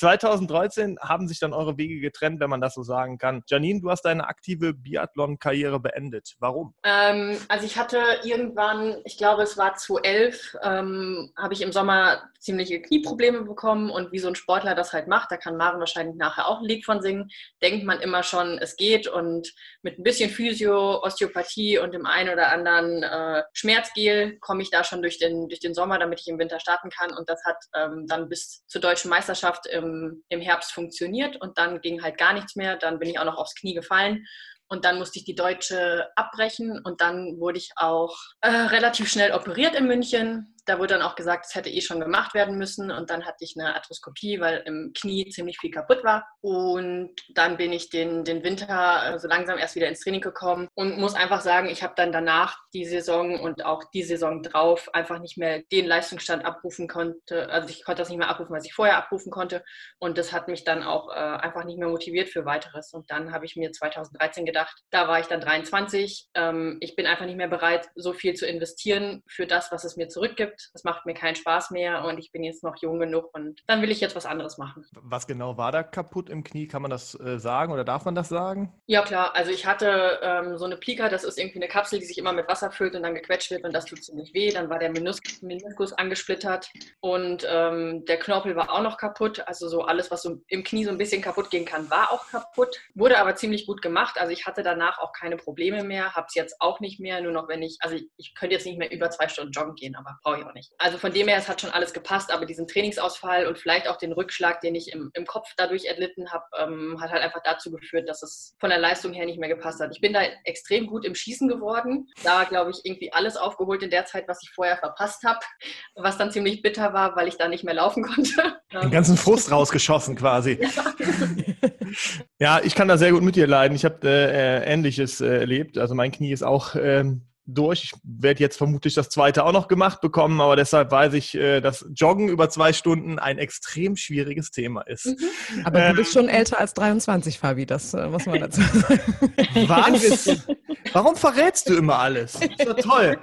2013 haben sich dann eure Wege getrennt, wenn man das so sagen kann. Janine, du hast deine aktive Biathlon-Karriere beendet. Warum?
Ähm, also ich hatte irgendwann, ich glaube es war 2011, ähm, habe ich im Sommer ziemliche Knieprobleme bekommen und wie so ein Sportler das halt macht, da kann Maren wahrscheinlich nachher auch ein Lied von singen, denkt man immer schon, es geht und mit ein bisschen Physio, Osteopathie und dem einen oder anderen äh, Schmerzgel komme ich da schon durch den, durch den Sommer, damit ich im Winter starten kann. Und das hat ähm, dann bis zur deutschen Meisterschaft im im, Herbst funktioniert. Und dann ging halt gar nichts mehr. Dann bin ich auch noch aufs Knie gefallen. Und dann musste ich die Deutsche abbrechen. Und dann wurde ich auch äh, relativ schnell operiert in München da wurde dann auch gesagt, es hätte eh schon gemacht werden müssen. Und dann hatte ich eine Arthroskopie, weil im Knie ziemlich viel kaputt war. Und dann bin ich den, den Winter äh, so langsam erst wieder ins Training gekommen und muss einfach sagen, ich habe dann danach die Saison und auch die Saison drauf einfach nicht mehr den Leistungsstand abrufen konnte. Also ich konnte das nicht mehr abrufen, was ich vorher abrufen konnte. Und das hat mich dann auch äh, einfach nicht mehr motiviert für weiteres. Und dann habe ich mir 2013 gedacht, da war ich dann 23. Ähm, ich bin einfach nicht mehr bereit, so viel zu investieren für das, was es mir zurückgibt gesagt, es macht mir keinen Spaß mehr und ich bin jetzt noch jung genug und dann will ich jetzt was anderes machen.
Was genau war da kaputt im Knie? Kann man das äh, sagen oder darf man das sagen?
Ja klar, also ich hatte ähm, so eine Plika, das ist irgendwie eine Kapsel, die sich immer mit Wasser füllt und dann gequetscht wird und das tut ziemlich weh. Dann war der Meniskus, Meniskus angesplittert und ähm, der Knorpel war auch noch kaputt. Also so alles, was so im Knie so ein bisschen kaputt gehen kann, war auch kaputt. Wurde aber ziemlich gut gemacht. Also ich hatte danach auch keine Probleme mehr, habe es jetzt auch nicht mehr, nur noch wenn ich, also ich, ich könnte jetzt nicht mehr über zwei Stunden joggen gehen, aber brauche ich auch nicht. Also von dem her, es hat schon alles gepasst, aber diesen Trainingsausfall und vielleicht auch den Rückschlag, den ich im, im Kopf dadurch erlitten habe, ähm, hat halt einfach dazu geführt, dass es von der Leistung her nicht mehr gepasst hat. Ich bin da extrem gut im Schießen geworden. Da glaube ich irgendwie alles aufgeholt in der Zeit, was ich vorher verpasst habe, was dann ziemlich bitter war, weil ich da nicht mehr laufen konnte.
Den ganzen Frust rausgeschossen quasi. Ja. ja, ich kann da sehr gut mit dir leiden. Ich habe äh, Ähnliches äh, erlebt. Also mein Knie ist auch ähm, durch. Ich werde jetzt vermutlich das zweite auch noch gemacht bekommen, aber deshalb weiß ich, äh, dass Joggen über zwei Stunden ein extrem schwieriges Thema ist. Mhm.
Aber ähm, du bist schon älter als 23, Fabi, das äh, muss man dazu sagen.
Was? Warum verrätst du immer alles? Das ist doch toll.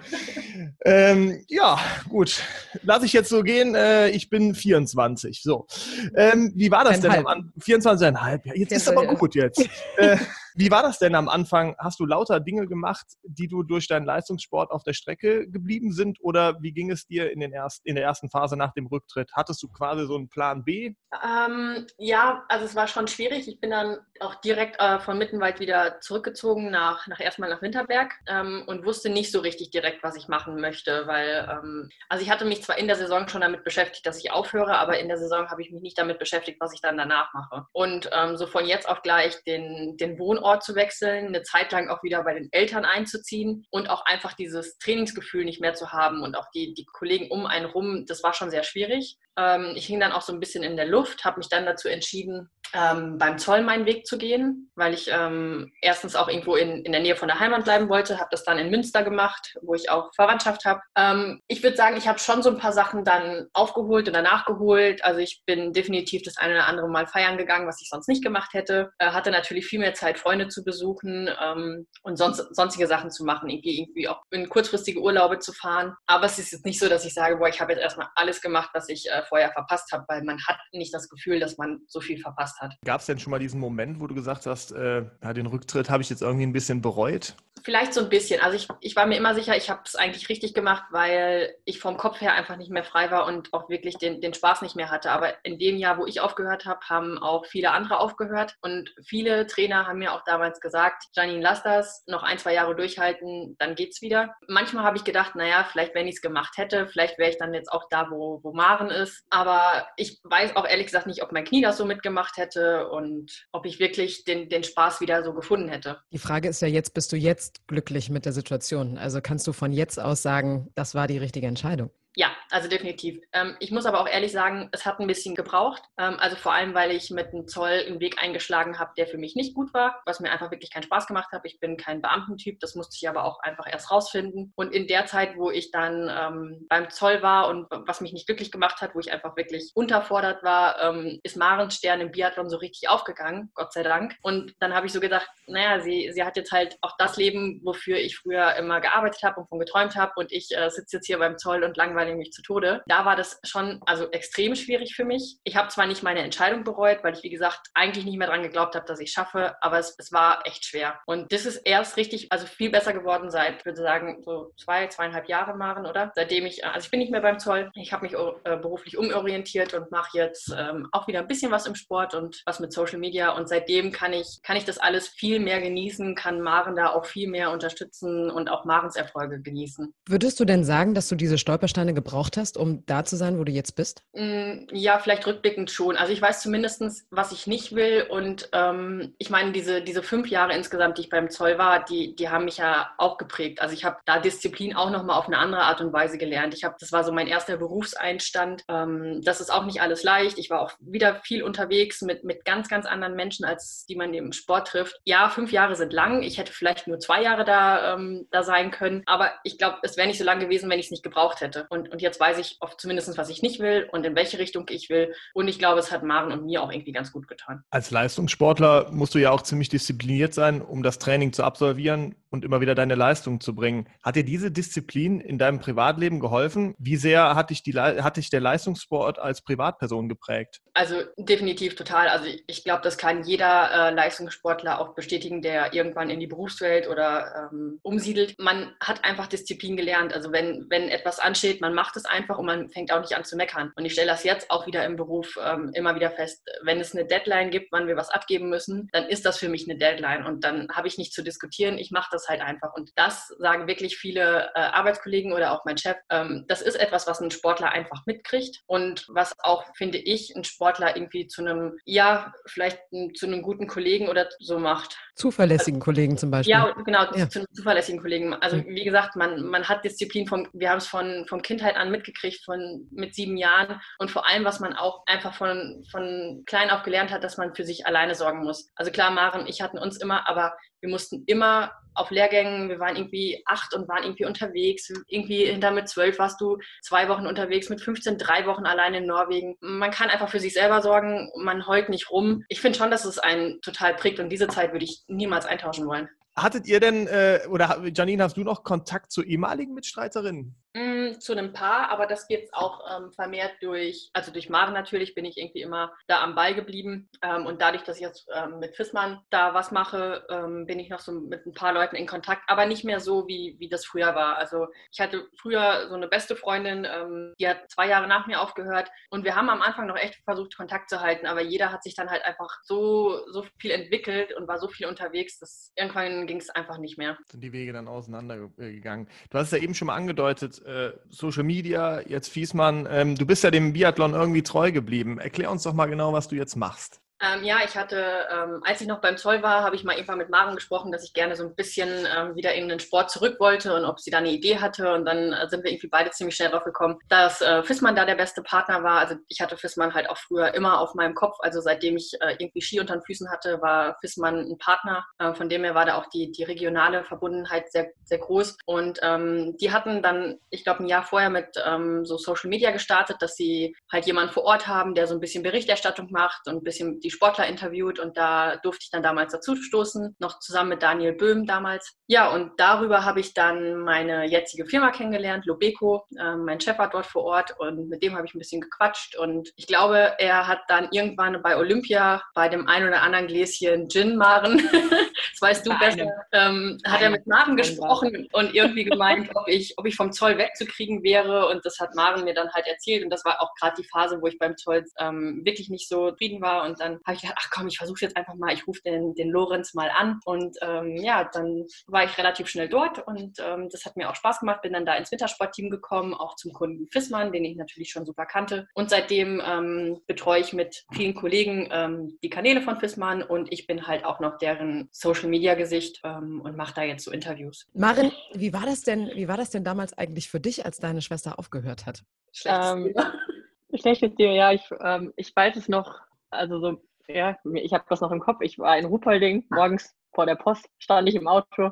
ähm, ja, gut. Lass ich jetzt so gehen. Äh, ich bin 24. So. Ähm, wie war das denn am Anfang? 24,5. Ja, jetzt ist aber gut jetzt. Äh, wie war das denn am Anfang? Hast du lauter Dinge gemacht, die du durch deinen Leistungssport auf der Strecke geblieben sind? Oder wie ging es dir in, den erst, in der ersten Phase nach dem Rücktritt? Hattest du quasi so einen Plan
B? Ähm, ja, also es war schon schwierig. Ich bin dann auch direkt äh, von Mittenwald wieder zurückgezogen nach, nach erstmal nach Winterberg ähm, und wusste nicht so richtig direkt, was ich machen möchte, weil ähm, also ich hatte mich zwar in der Saison schon damit beschäftigt, dass ich aufhöre, aber in der Saison habe ich mich nicht damit beschäftigt, was ich dann danach mache. Und ähm, so von jetzt auf gleich den, den Wohnort Ort zu wechseln, eine Zeit lang auch wieder bei den Eltern einzuziehen und auch einfach dieses Trainingsgefühl nicht mehr zu haben und auch die, die Kollegen um einen rum, das war schon sehr schwierig. Ähm, ich hing dann auch so ein bisschen in der Luft, habe mich dann dazu entschieden, ähm, beim Zoll meinen Weg zu gehen, weil ich ähm, erstens auch irgendwo in, in der Nähe von der Heimat bleiben wollte, habe das dann in Münster gemacht, wo ich auch Verwandtschaft habe. Ähm, ich würde sagen, ich habe schon so ein paar Sachen dann aufgeholt oder nachgeholt. Also ich bin definitiv das eine oder andere Mal feiern gegangen, was ich sonst nicht gemacht hätte. Äh, hatte natürlich viel mehr Zeit, Freunde zu besuchen ähm, und sonst, sonstige Sachen zu machen, irgendwie, irgendwie auch in kurzfristige Urlaube zu fahren. Aber es ist jetzt nicht so, dass ich sage, boah, ich habe jetzt erstmal alles gemacht, was ich äh, vorher verpasst habe, weil man hat nicht das Gefühl, dass man so viel verpasst hat.
Gab es denn schon mal diesen Moment, wo du gesagt hast, äh, ja, den Rücktritt habe ich jetzt irgendwie ein bisschen bereut?
Vielleicht so ein bisschen. Also ich, ich war mir immer sicher, ich habe es eigentlich richtig gemacht, weil ich vom Kopf her einfach nicht mehr frei war und auch wirklich den, den Spaß nicht mehr hatte. Aber in dem Jahr, wo ich aufgehört habe, haben auch viele andere aufgehört. Und viele Trainer haben mir auch damals gesagt, Janine, lass das, noch ein, zwei Jahre durchhalten, dann geht's wieder. Manchmal habe ich gedacht, naja, vielleicht wenn ich es gemacht hätte, vielleicht wäre ich dann jetzt auch da, wo, wo Maren ist. Aber ich weiß auch ehrlich gesagt nicht, ob mein Knie das so mitgemacht hätte und ob ich wirklich den, den Spaß wieder so gefunden hätte.
Die Frage ist ja jetzt, bist du jetzt glücklich mit der Situation? Also kannst du von jetzt aus sagen, das war die richtige Entscheidung?
Ja, also definitiv. Ähm, ich muss aber auch ehrlich sagen, es hat ein bisschen gebraucht. Ähm, also vor allem, weil ich mit dem Zoll einen Weg eingeschlagen habe, der für mich nicht gut war, was mir einfach wirklich keinen Spaß gemacht hat. Ich bin kein Beamtentyp, das musste ich aber auch einfach erst rausfinden. Und in der Zeit, wo ich dann ähm, beim Zoll war und was mich nicht glücklich gemacht hat, wo ich einfach wirklich unterfordert war, ist Marens Stern im Biathlon so richtig aufgegangen, Gott sei Dank. Und dann habe ich so gedacht, naja, sie, sie hat jetzt halt auch das Leben, wofür ich früher immer gearbeitet habe und von geträumt habe. Und ich äh, sitze jetzt hier beim Zoll und langweile langweile mich zu Tode. Da war das schon also extrem schwierig für mich. Ich habe zwar nicht meine Entscheidung bereut, weil ich, wie gesagt, eigentlich nicht mehr daran geglaubt habe, dass ich schaffe, aber es, es war echt schwer. Und das ist erst richtig, also viel besser geworden seit, würde sagen, so zwei, zweieinhalb Jahre waren, oder? Seitdem ich, also ich bin nicht mehr beim Zoll. Ich habe mich äh, beruflich umorientiert und mache jetzt ähm, auch wieder ein bisschen was im Sport und was mit Social Media. Und seitdem kann ich, kann ich das alles viel mehr genießen, kann Maren da auch viel mehr unterstützen und auch Marens Erfolge genießen.
Würdest du denn sagen, dass du diese Stolpersteine gebraucht hast, um da zu sein, wo du jetzt bist?
Mm, ja, vielleicht rückblickend schon. Also ich weiß zumindest, was ich nicht will. Und ähm, ich meine, diese, diese fünf Jahre insgesamt, die ich beim Zoll war, die, die haben mich ja auch geprägt. Also ich habe da Disziplin auch nochmal auf eine andere Art und Weise gelernt. Ich habe, das war so mein erster Berufseinstand. Ähm, das ist auch nicht alles leicht. Ich war auch wieder viel unterwegs mit, mit ganz, ganz anderen Menschen, als die man im Sport trifft. Ja, fünf Jahre sind lang. Ich hätte vielleicht nur zwei Jahre da, ähm, da sein können. Aber ich glaube, es wäre nicht so lang gewesen, wenn ich es nicht gebraucht hätte. Und und, jetzt weiß ich oft zumindest, was ich nicht will und in welche Richtung ich will. Und ich glaube, es hat Maren und mir auch irgendwie ganz gut getan.
Als Leistungssportler musst du ja auch ziemlich diszipliniert sein, um das Training zu absolvieren. und immer wieder deine Leistung zu bringen. Hat dir diese Disziplin in deinem Privatleben geholfen? Wie sehr hat dich, die, hat dich der Leistungssport als Privatperson geprägt?
Also definitiv total. Also ich glaube, das kann jeder äh, Leistungssportler auch bestätigen, der irgendwann in die Berufswelt oder ähm, umsiedelt. Man hat einfach Disziplin gelernt. Also wenn, wenn etwas ansteht, man macht es einfach und man fängt auch nicht an zu meckern. Und ich stelle das jetzt auch wieder im Beruf ähm, immer wieder fest. Wenn es eine Deadline gibt, wann wir was abgeben müssen, dann ist das für mich eine Deadline und dann habe ich nicht zu diskutieren. Ich mache das halt einfach. Und das sagen wirklich viele äh, Arbeitskollegen oder auch mein Chef. Ähm, das ist etwas, was ein Sportler einfach mitkriegt und was auch, finde ich, ein Sportler irgendwie zu einem, ja, vielleicht zu einem guten Kollegen oder so macht.
Zuverlässigen Kollegen zum Beispiel.
Ja, genau, ja. zu einem zuverlässigen Kollegen. Also wie gesagt, man, man hat Disziplin vom, wir haben es von, von Kindheit an mitgekriegt, von mit sieben Jahren und vor allem, was man auch einfach von, von klein auf gelernt hat, dass man für sich alleine sorgen muss. Also klar, Maren ich hatten uns immer, aber wir mussten immer auf Lehrgängen, wir waren irgendwie acht und waren irgendwie unterwegs. Irgendwie hinter mit zwölf warst du zwei Wochen unterwegs, mit 15 drei Wochen allein in Norwegen. Man kann einfach für sich selber sorgen, man heult nicht rum. Ich finde schon, dass es einen total prägt und diese Zeit würde ich niemals eintauschen wollen.
Hattet ihr denn, äh, oder Janine, hast du noch Kontakt zu ehemaligen Mitstreiterinnen?
Mm, zu einem Paar, aber das gibt es auch ähm, vermehrt durch, also durch Maren natürlich bin ich irgendwie immer da am Ball geblieben. Ähm, und dadurch, dass ich jetzt ähm, mit Fissmann da was mache, ähm, bin ich noch so mit ein paar Leuten in Kontakt, aber nicht mehr so, wie, wie das früher war. Also ich hatte früher so eine beste Freundin, ähm, die hat zwei Jahre nach mir aufgehört und wir haben am Anfang noch echt versucht, Kontakt zu halten, aber jeder hat sich dann halt einfach so, so viel entwickelt und war so viel unterwegs, dass irgendwann ging es einfach nicht mehr.
Sind die Wege dann auseinandergegangen. Du hast es ja eben schon mal angedeutet, äh, Social Media, jetzt Fiesmann, ähm, du bist ja dem Biathlon irgendwie treu geblieben. Erklär uns doch mal genau, was du jetzt machst.
Ähm, ja, ich hatte, ähm, als ich noch beim Zoll war, habe ich mal irgendwann mit Maren gesprochen, dass ich gerne so ein bisschen ähm, wieder in den Sport zurück wollte und ob sie da eine Idee hatte. Und dann äh, sind wir irgendwie beide ziemlich schnell drauf gekommen, dass äh, Fissmann da der beste Partner war. Also ich hatte Fissmann halt auch früher immer auf meinem Kopf. Also seitdem ich äh, irgendwie Ski unter den Füßen hatte, war Fissmann ein Partner. Äh, von dem her war da auch die, die regionale Verbundenheit sehr, sehr groß. Und ähm, die hatten dann, ich glaube, ein Jahr vorher mit ähm, so Social Media gestartet, dass sie halt jemanden vor Ort haben, der so ein bisschen Berichterstattung macht und ein bisschen die Sportler interviewt und da durfte ich dann damals dazu stoßen, noch zusammen mit Daniel Böhm damals. Ja, und darüber habe ich dann meine jetzige Firma kennengelernt, Lobeco. Ähm, mein Chef war dort vor Ort und mit dem habe ich ein bisschen gequatscht und ich glaube, er hat dann irgendwann bei Olympia bei dem ein oder anderen Gläschen Gin Maren, das weißt du bei besser, ähm, hat er mit Maren gesprochen und irgendwie gemeint, ob ich, ob ich vom Zoll wegzukriegen wäre und das hat Maren mir dann halt erzählt und das war auch gerade die Phase, wo ich beim Zoll ähm, wirklich nicht so zufrieden war und dann habe ich gedacht, ach komm, ich versuche jetzt einfach mal, ich rufe den, den Lorenz mal an. Und ähm, ja, dann war ich relativ schnell dort und ähm, das hat mir auch Spaß gemacht. Bin dann da ins Wintersportteam gekommen, auch zum Kunden Fissmann, den ich natürlich schon super kannte. Und seitdem ähm, betreue ich mit vielen Kollegen ähm, die Kanäle von Fissmann und ich bin halt auch noch deren Social Media Gesicht ähm, und mache da jetzt so Interviews.
Marin, wie war das denn, wie war das denn damals eigentlich für dich, als deine Schwester aufgehört hat?
Schlechtes ähm, Schlechtes Thema, ja, ich, ähm, ich weiß es noch, also so ja, ich habe das noch im Kopf. Ich war in Ruppolding, morgens vor der Post, stand ich im Auto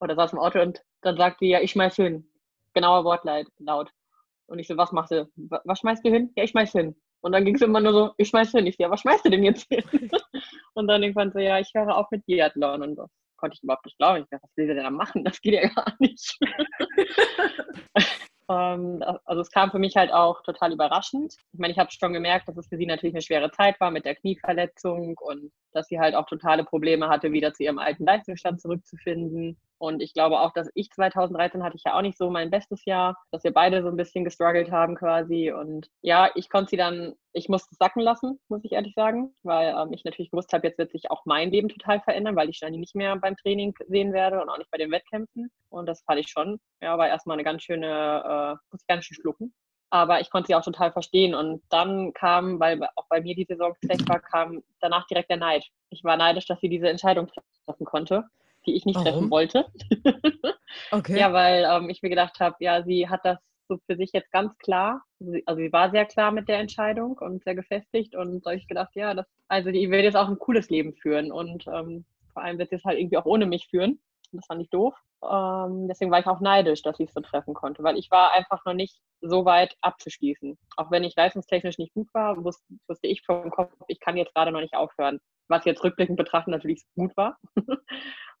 oder saß im Auto und dann sagte die, ja, ich schmeiß hin. Genauer Wortlaut. Laut. Und ich so, was machst du? Was schmeißt du hin? Ja, ich schmeiß hin. Und dann ging es immer nur so, ich schmeiß hin. Ich so, ja, was schmeißt du denn jetzt hin? und dann irgendwann so, ja, ich höre auf mit Biathlon. Und das konnte ich überhaupt nicht glauben. Ich dachte, was will der denn da machen? Das geht ja gar nicht. Ähm, also es kam für mich halt auch total überraschend. Ich meine, ich habe schon gemerkt, dass es für sie natürlich eine schwere Zeit war mit der Knieverletzung und dass sie halt auch totale Probleme hatte, wieder zu ihrem alten Leistungsstand zurückzufinden. Und ich glaube auch, dass ich 2013 hatte ich ja auch nicht so mein bestes Jahr, dass wir beide so ein bisschen gestruggelt haben quasi. Und ja, ich konnte sie dann, ich musste es sacken lassen, muss ich ehrlich sagen, weil ähm, ich natürlich gewusst habe, jetzt wird sich auch mein Leben total verändern, weil ich Stani nicht mehr beim Training sehen werde und auch nicht bei den Wettkämpfen. Und das fand ich schon. Ja, war erstmal eine ganz schöne, äh, muss ich ganz schön schlucken. Aber ich konnte sie auch total verstehen. Und dann kam, weil auch bei mir die Saison schlecht war, kam danach direkt der Neid. Ich war neidisch, dass sie diese Entscheidung treffen konnte die ich nicht Warum? treffen wollte. okay. Ja, weil ähm, ich mir gedacht habe, ja, sie hat das so für sich jetzt ganz klar. Also sie war sehr klar mit der Entscheidung und sehr gefestigt und da habe ich gedacht, ja, das, also die will jetzt auch ein cooles Leben führen und ähm, vor allem wird sie es halt irgendwie auch ohne mich führen. Das fand ich doof. Ähm, deswegen war ich auch neidisch, dass sie es so treffen konnte, weil ich war einfach noch nicht so weit abzuschließen. Auch wenn ich leistungstechnisch nicht gut war, wusste, wusste ich vom Kopf, ich kann jetzt gerade noch nicht aufhören. Was jetzt rückblickend betrachten natürlich gut war.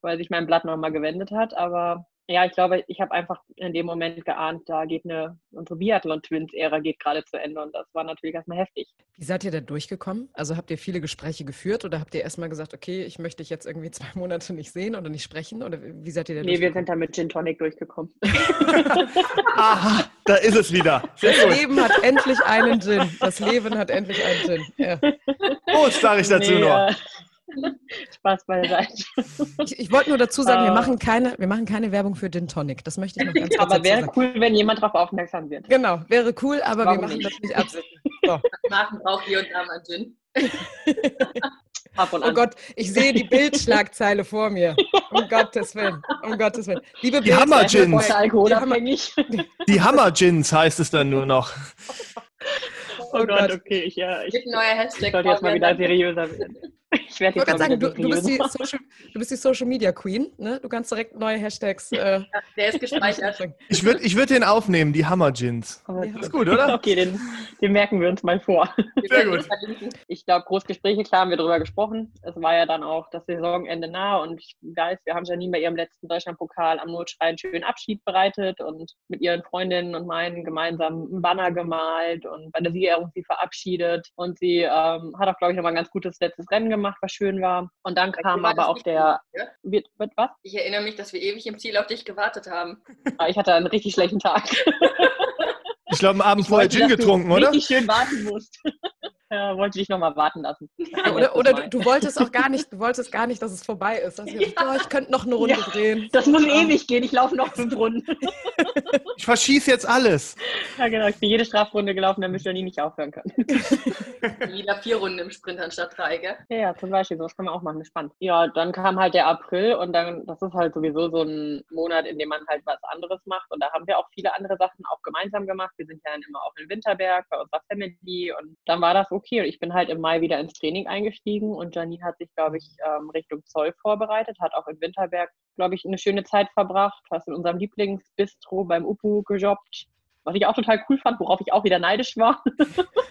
weil sich mein Blatt nochmal gewendet hat. Aber ja, ich glaube, ich habe einfach in dem Moment geahnt, da geht eine, unsere Biathlon-Twins-Ära geht gerade zu Ende und das war natürlich erstmal heftig.
Wie seid ihr da durchgekommen? Also habt ihr viele Gespräche geführt oder habt ihr erstmal gesagt, okay, ich möchte dich jetzt irgendwie zwei Monate nicht sehen oder nicht sprechen oder wie seid ihr da
Nee, wir sind da mit Gin Tonic durchgekommen.
Aha, da ist es wieder. Sehr
Das
gut.
Leben hat endlich einen Gin. Das Leben hat endlich einen Gin. Ja.
Prost, sage ich dazu
Nee,
nur.
Äh, Spaß beiseite.
Ich, ich wollte nur dazu sagen, wir
Äh.
machen keine, wir machen keine Werbung für Gin Tonic. Das möchte ich noch ganz kurz
Aber wäre
sagen.
cool, wenn jemand darauf aufmerksam wird.
Genau, wäre cool, aber wir
Warum
machen
nicht?
das nicht absichtlich. So.
Marken braucht hier und da mal Gin.
Ab und
Oh. Gott, ich sehe die Bildschlagzeile vor mir. Um Gottes Willen. Um Gottes Willen. Liebe
Die
Bild,
Hammer
Ich bin
Gins.
vorher alkoholabhängig.
Die Hammer Gins heißt es dann nur noch.
Oh,
Oh
Gott,
Gott.
okay. Ich, ja, ich,
ein neuer
ich
Hashtag.
sollte jetzt mal wieder seriöser werden. Ich werde
Ich
jetzt
sagen, du, du, bist. Social, du bist die Social Media Queen. Ne? Du kannst direkt neue Hashtags. Äh,
Der ist gespeichert.
Ich würde ich würd den aufnehmen, die Hammer Gins. Ist gut, oder?
Okay, den, den merken wir uns mal vor.
Sehr gut.
Ich glaube, Großgespräche, klar haben wir darüber gesprochen. Es war ja dann auch das Saisonende nah und ich weiß, wir haben Janine bei ihrem letzten Deutschlandpokal am Notschrei einen schönen Abschied bereitet und mit ihren Freundinnen und meinen gemeinsam einen Banner gemalt und bei der Siegerehrung sie verabschiedet. Und sie ähm, hat auch, glaube ich, nochmal ein ganz gutes letztes Rennen gemacht, was schön war. Und dann kam aber auch der.
gut?
Wird, wird was?
Ich erinnere mich, dass wir ewig im Ziel auf dich gewartet haben.
Ah, Ich hatte einen richtig schlechten Tag.
Ich glaube, am Abend vorher
Wollte,
Gin getrunken, oder?
Richtig schön warten musst. Ja, wollte dich nochmal warten lassen.
Ja, oder oder du, du wolltest auch gar nicht, du wolltest gar nicht, dass es vorbei ist. Dass ich, oh, ich könnte noch eine Runde
Ja.
drehen.
Das muss ewig gehen. Ich laufe noch fünf Runden.
Ich verschieße jetzt alles.
Ja, genau. Ich bin jede Strafrunde gelaufen, damit Janine nicht aufhören kann.
Wieder vier Runden im Sprint anstatt drei, gell?
Ja, ja, zum Beispiel. Sowas kann man auch machen. Spannend. Ja, dann kam halt der April und dann, das ist halt sowieso so ein Monat, in dem man halt was anderes macht. Und da haben wir auch viele andere Sachen auch gemeinsam gemacht. Wir sind ja dann immer auch in Winterberg bei unserer Family und dann war das okay. Und ich bin halt im Mai wieder ins Training eingestiegen und Janine hat sich, glaube ich, ähm, Richtung Zoll vorbereitet, hat auch in Winterberg, glaube ich, eine schöne Zeit verbracht, hast in unserem Lieblingsbistro beim Upu gejobbt, was ich auch total cool fand, worauf ich auch wieder neidisch war.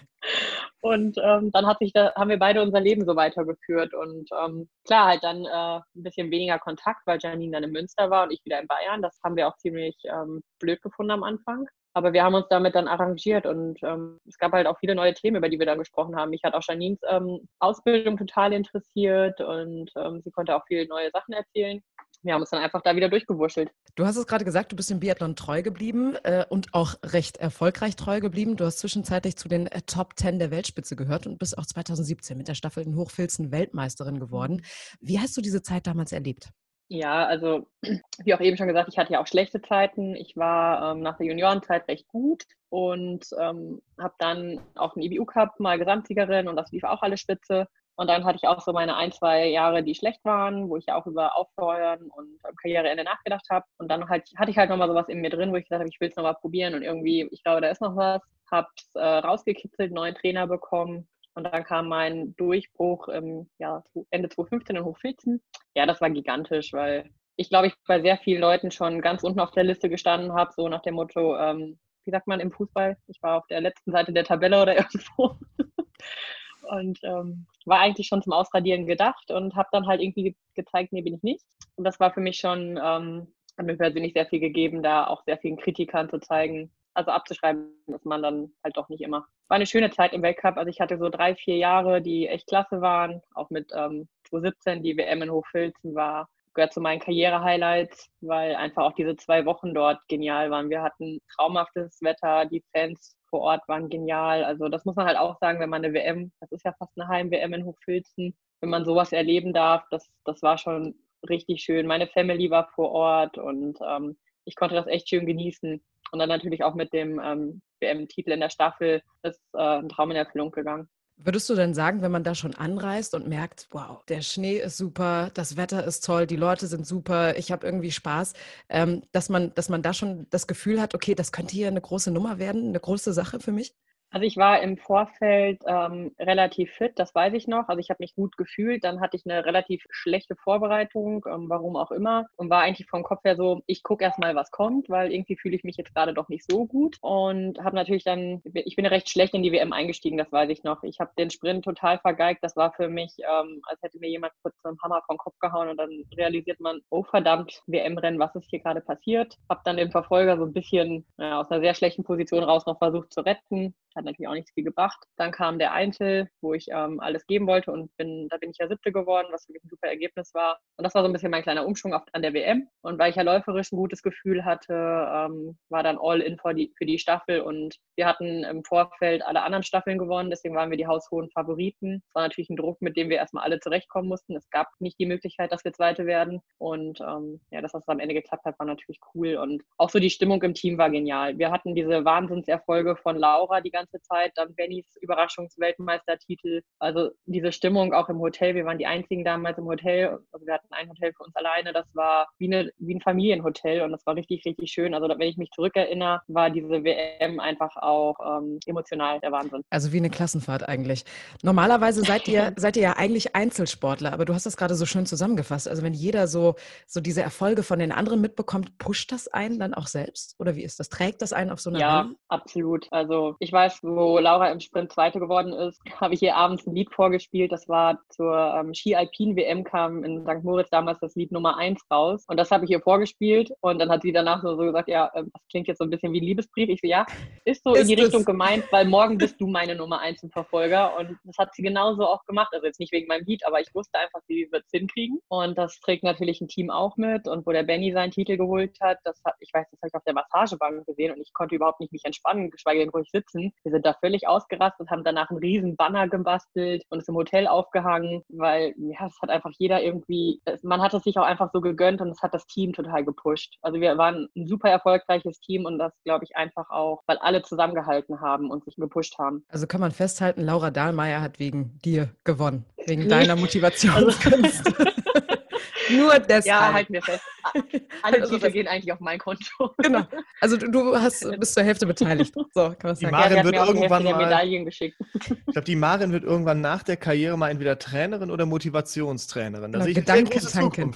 Und ähm, dann hat sich da, haben wir beide unser Leben so weitergeführt. Und ähm, klar, halt dann äh, ein bisschen weniger Kontakt, weil Janine dann in Münster war und ich wieder in Bayern. Das haben wir auch ziemlich ähm, blöd gefunden am Anfang. Aber wir haben uns damit dann arrangiert und ähm, es gab halt auch viele neue Themen, über die wir dann gesprochen haben. Mich hat auch Janines ähm, Ausbildung total interessiert und ähm, sie konnte auch viele neue Sachen erzählen. Wir haben uns dann einfach da wieder durchgewurschtelt.
Du hast es gerade gesagt, du bist dem Biathlon treu geblieben äh, und auch recht erfolgreich treu geblieben. Du hast zwischenzeitlich zu den äh, Top Ten der Weltspitze gehört und bist auch 2017 mit der Staffel in Hochfilzen Weltmeisterin geworden. Wie hast du diese Zeit damals erlebt?
Ja, also wie auch eben schon gesagt, ich hatte ja auch schlechte Zeiten. Ich war ähm, nach der Juniorenzeit recht gut und ähm, habe dann auf dem IBU Cup mal Gesamtsiegerin und das lief auch alles spitze. Und dann hatte ich auch so meine ein, zwei Jahre, die schlecht waren, wo ich ja auch über Aufheuern und ähm, Karriereende nachgedacht habe. Und dann halt, hatte ich halt nochmal sowas in mir drin, wo ich gesagt habe, ich will es nochmal probieren und irgendwie, ich glaube, da ist noch was. Hab's äh, rausgekitzelt, neuen Trainer bekommen. Und dann kam mein Durchbruch im ja, Ende 2015 in Hochfilzen. Ja, das war gigantisch, weil ich glaube, ich bei sehr vielen Leuten schon ganz unten auf der Liste gestanden habe, so nach dem Motto, ähm, wie sagt man im Fußball? Ich war auf der letzten Seite der Tabelle oder irgendwo. und ähm, war eigentlich schon zum Ausradieren gedacht und habe dann halt irgendwie ge gezeigt, nee, bin ich nicht. Und das war für mich schon, ähm, hat mir persönlich sehr viel gegeben, da auch sehr vielen Kritikern zu zeigen, also abzuschreiben, dass man dann halt doch nicht immer. War eine schöne Zeit im Weltcup. Also ich hatte so drei, vier Jahre, die echt klasse waren. Auch mit ähm, 2017, die WM in Hochfilzen war, gehört zu meinen Karriere-Highlights, weil einfach auch diese zwei Wochen dort genial waren. Wir hatten traumhaftes Wetter, die Fans vor Ort waren genial. Also das muss man halt auch sagen, wenn man eine WM, das ist ja fast eine Heim-WM in Hochfilzen, wenn man sowas erleben darf, das, das war schon richtig schön. Meine Family war vor Ort und ähm, ich konnte das echt schön genießen. Und dann natürlich auch mit dem ähm, WM-Titel in der Staffel ist äh, ein Traum in Erfüllung gegangen.
Würdest du denn sagen, wenn man da schon anreist und merkt, wow, der Schnee ist super, das Wetter ist toll, die Leute sind super, ich habe irgendwie Spaß, ähm, dass, man, dass man da schon das Gefühl hat, okay, das könnte hier eine große Nummer werden, eine große Sache für mich?
Also ich war im Vorfeld ähm, relativ fit, das weiß ich noch. Also ich habe mich gut gefühlt. Dann hatte ich eine relativ schlechte Vorbereitung, ähm, warum auch immer. Und war eigentlich vom Kopf her so, ich gucke erstmal, was kommt, weil irgendwie fühle ich mich jetzt gerade doch nicht so gut. Und habe natürlich dann, ich bin recht schlecht in die WM eingestiegen, das weiß ich noch. Ich habe den Sprint total vergeigt. Das war für mich, ähm, als hätte mir jemand kurz so einen Hammer vom Kopf gehauen und dann realisiert man, oh verdammt, WM-Rennen, was ist hier gerade passiert? Habe dann den Verfolger so ein bisschen äh, aus einer sehr schlechten Position raus noch versucht zu retten. Hat natürlich auch nichts viel gebracht. Dann kam der Einzel, wo ich ähm, alles geben wollte und bin, da bin ich ja siebte geworden, was wirklich ein super Ergebnis war. Und das war so ein bisschen mein kleiner Umschwung auf, an der WM. Und weil ich ja läuferisch ein gutes Gefühl hatte, ähm, war dann all in für die, für die Staffel und wir hatten im Vorfeld alle anderen Staffeln gewonnen, deswegen waren wir die haushohen Favoriten. Es war natürlich ein Druck, mit dem wir erstmal alle zurechtkommen mussten. Es gab nicht die Möglichkeit, dass wir Zweite werden. Und ähm, ja, dass das am Ende geklappt hat, war natürlich cool. Und auch so die Stimmung im Team war genial. Wir hatten diese Wahnsinnserfolge von Laura die ganze Zeit, dann Bennys Überraschungsweltmeistertitel. Also diese Stimmung auch im Hotel. Wir waren die einzigen damals im Hotel. Also wir hatten ein Hotel für uns alleine. Das war wie, eine, wie ein Familienhotel und das war richtig, richtig schön. Also wenn ich mich zurückerinnere, war diese WM einfach auch ähm, emotional der Wahnsinn.
Also wie eine Klassenfahrt eigentlich. Normalerweise seid ihr, seid ihr ja eigentlich Einzelsportler, aber du hast das gerade so schön zusammengefasst. Also wenn jeder so, so diese Erfolge von den anderen mitbekommt, pusht das einen dann auch selbst? Oder wie ist das? Trägt das einen auf so einer
Ja, Höhe? absolut. Also ich weiß, wo Laura im Sprint Zweite geworden ist, habe ich ihr abends ein Lied vorgespielt. Das war zur ähm, Ski-Alpin-WM kam in St. Moritz damals das Lied Nummer 1 raus. Und das habe ich ihr vorgespielt. Und dann hat sie danach so, so gesagt, ja, ähm, das klingt jetzt so ein bisschen wie ein Liebesbrief. Ich so, ja, ist so ist in die das? Richtung gemeint, weil morgen bist du meine Nummer 1 im Verfolger. Und das hat sie genauso auch gemacht. Also jetzt nicht wegen meinem Lied, aber ich wusste einfach, sie wird es hinkriegen. Und das trägt natürlich ein Team auch mit. Und wo der Benny seinen Titel geholt hat, das hat, ich weiß, das habe ich auf der Massagebank gesehen und ich konnte überhaupt nicht mich entspannen, geschweige denn ruhig sitzen. Wir sind da völlig ausgerastet, haben danach einen riesen Banner gebastelt und es im Hotel aufgehangen, weil ja, es hat einfach jeder irgendwie, man hat es sich auch einfach so gegönnt und es hat das Team total gepusht. Also wir waren ein super erfolgreiches Team und das glaube ich einfach auch, weil alle zusammengehalten haben und sich gepusht haben.
Also kann man festhalten, Laura Dahlmeier hat wegen dir gewonnen, wegen deiner Motivationskunst.
Nur deshalb. Ja, halten wir fest. Alle also Titel gehen eigentlich auf mein Konto.
Genau. Also du, du hast, bist zur Hälfte beteiligt. So, kann man
sagen. Die Marin ja, wird irgendwann mal, Medaillen geschickt. Ich glaube, die Marin wird irgendwann nach der Karriere mal entweder Trainerin oder Motivationstrainerin.
Da genau, Gedankentanken.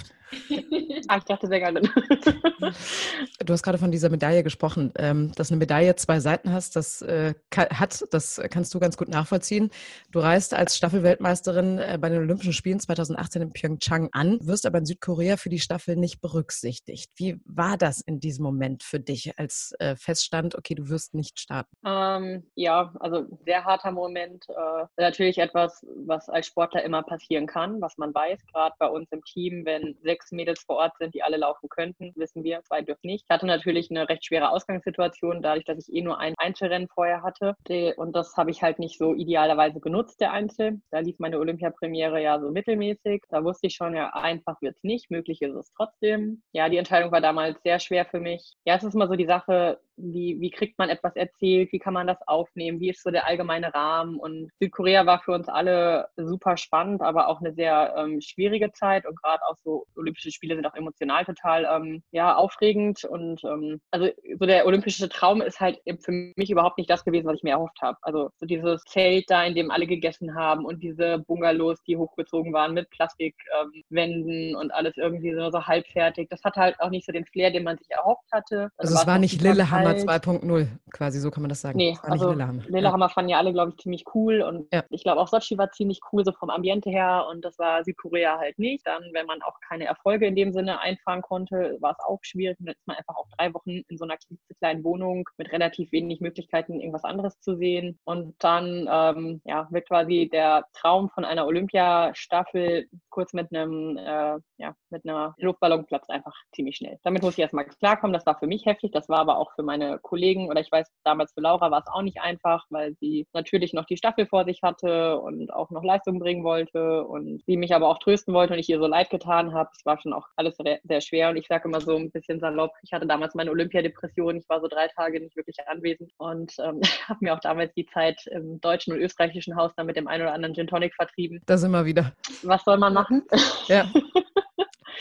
ah, ich dachte sehr gerne.
Du hast gerade von dieser Medaille gesprochen. Ähm, dass eine Medaille zwei Seiten hast, das äh, hat, das kannst du ganz gut nachvollziehen. Du reist als Staffelweltmeisterin äh, bei den Olympischen Spielen 2018 in Pyeongchang an, wirst aber in Südkorea für die Staffel nicht berücksichtigt. Wie war das in diesem Moment für dich, als äh, feststand, okay, du wirst nicht starten?
Ähm, ja, also sehr harter Moment. Äh, natürlich etwas, was als Sportler immer passieren kann, was man weiß, gerade bei uns im Team, wenn sechs Mädels vor Ort sind, die alle laufen könnten, wissen wir, zwei dürfen nicht. Ich hatte natürlich eine recht schwere Ausgangssituation, dadurch, dass ich eh nur ein Einzelrennen vorher hatte. Und das habe ich halt nicht so idealerweise genutzt, der Einzel. Da lief meine Olympiapremiere ja so mittelmäßig. Da wusste ich schon, ja, einfach wird es nicht, möglich ist es trotzdem. Ja, die Entscheidung war damals sehr schwer für mich. Ja, es ist immer so die Sache, wie, wie kriegt man etwas erzählt, wie kann man das aufnehmen, wie ist so der allgemeine Rahmen. Und Südkorea war für uns alle super spannend, aber auch eine sehr ähm, schwierige Zeit und gerade auch so Olympische Spiele sind auch emotional total ähm, ja, aufregend. Und ähm, also so der olympische Traum ist halt für mich überhaupt nicht das gewesen, was ich mir erhofft habe. Also so dieses Zelt da, in dem alle gegessen haben und diese Bungalows, die hochgezogen waren mit Plastikwänden ähm, und alles irgendwie so, so halbfertig. Das hatte halt auch nicht so den Flair, den man sich erhofft hatte.
Also, also es war nicht Lillehammer Lillehammer 2.0, quasi, so kann man das sagen.
Nee, also Lillehammer. Lillehammer ja. fanden ja alle, glaube ich, ziemlich cool und ja. ich glaube auch Sochi war ziemlich cool, so vom Ambiente her und das war Südkorea halt nicht. Dann, wenn man auch keine Erfolge in dem Sinne einfahren konnte, war es auch schwierig und dann ist man einfach auch drei Wochen in so einer kleinen Wohnung mit relativ wenig Möglichkeiten, irgendwas anderes zu sehen und dann ähm, ja, wird quasi der Traum von einer Olympiastaffel kurz mit einem äh, ja, mit einer Luftballon platzt einfach ziemlich schnell. Damit muss ich erstmal klarkommen, das war für mich heftig, das war aber auch für meine Kollegen oder ich weiß, damals für Laura war es auch nicht einfach, weil sie natürlich noch die Staffel vor sich hatte und auch noch Leistung bringen wollte und sie mich aber auch trösten wollte und ich ihr so leid getan habe. Es war schon auch alles sehr schwer und ich sage immer so ein bisschen salopp, ich hatte damals meine Olympiadepression, ich war so drei Tage nicht wirklich anwesend und ähm, habe mir auch damals die Zeit im deutschen und österreichischen Haus dann mit dem einen oder anderen Gin Tonic vertrieben.
Da sind wir wieder.
Was soll man machen?
Ja.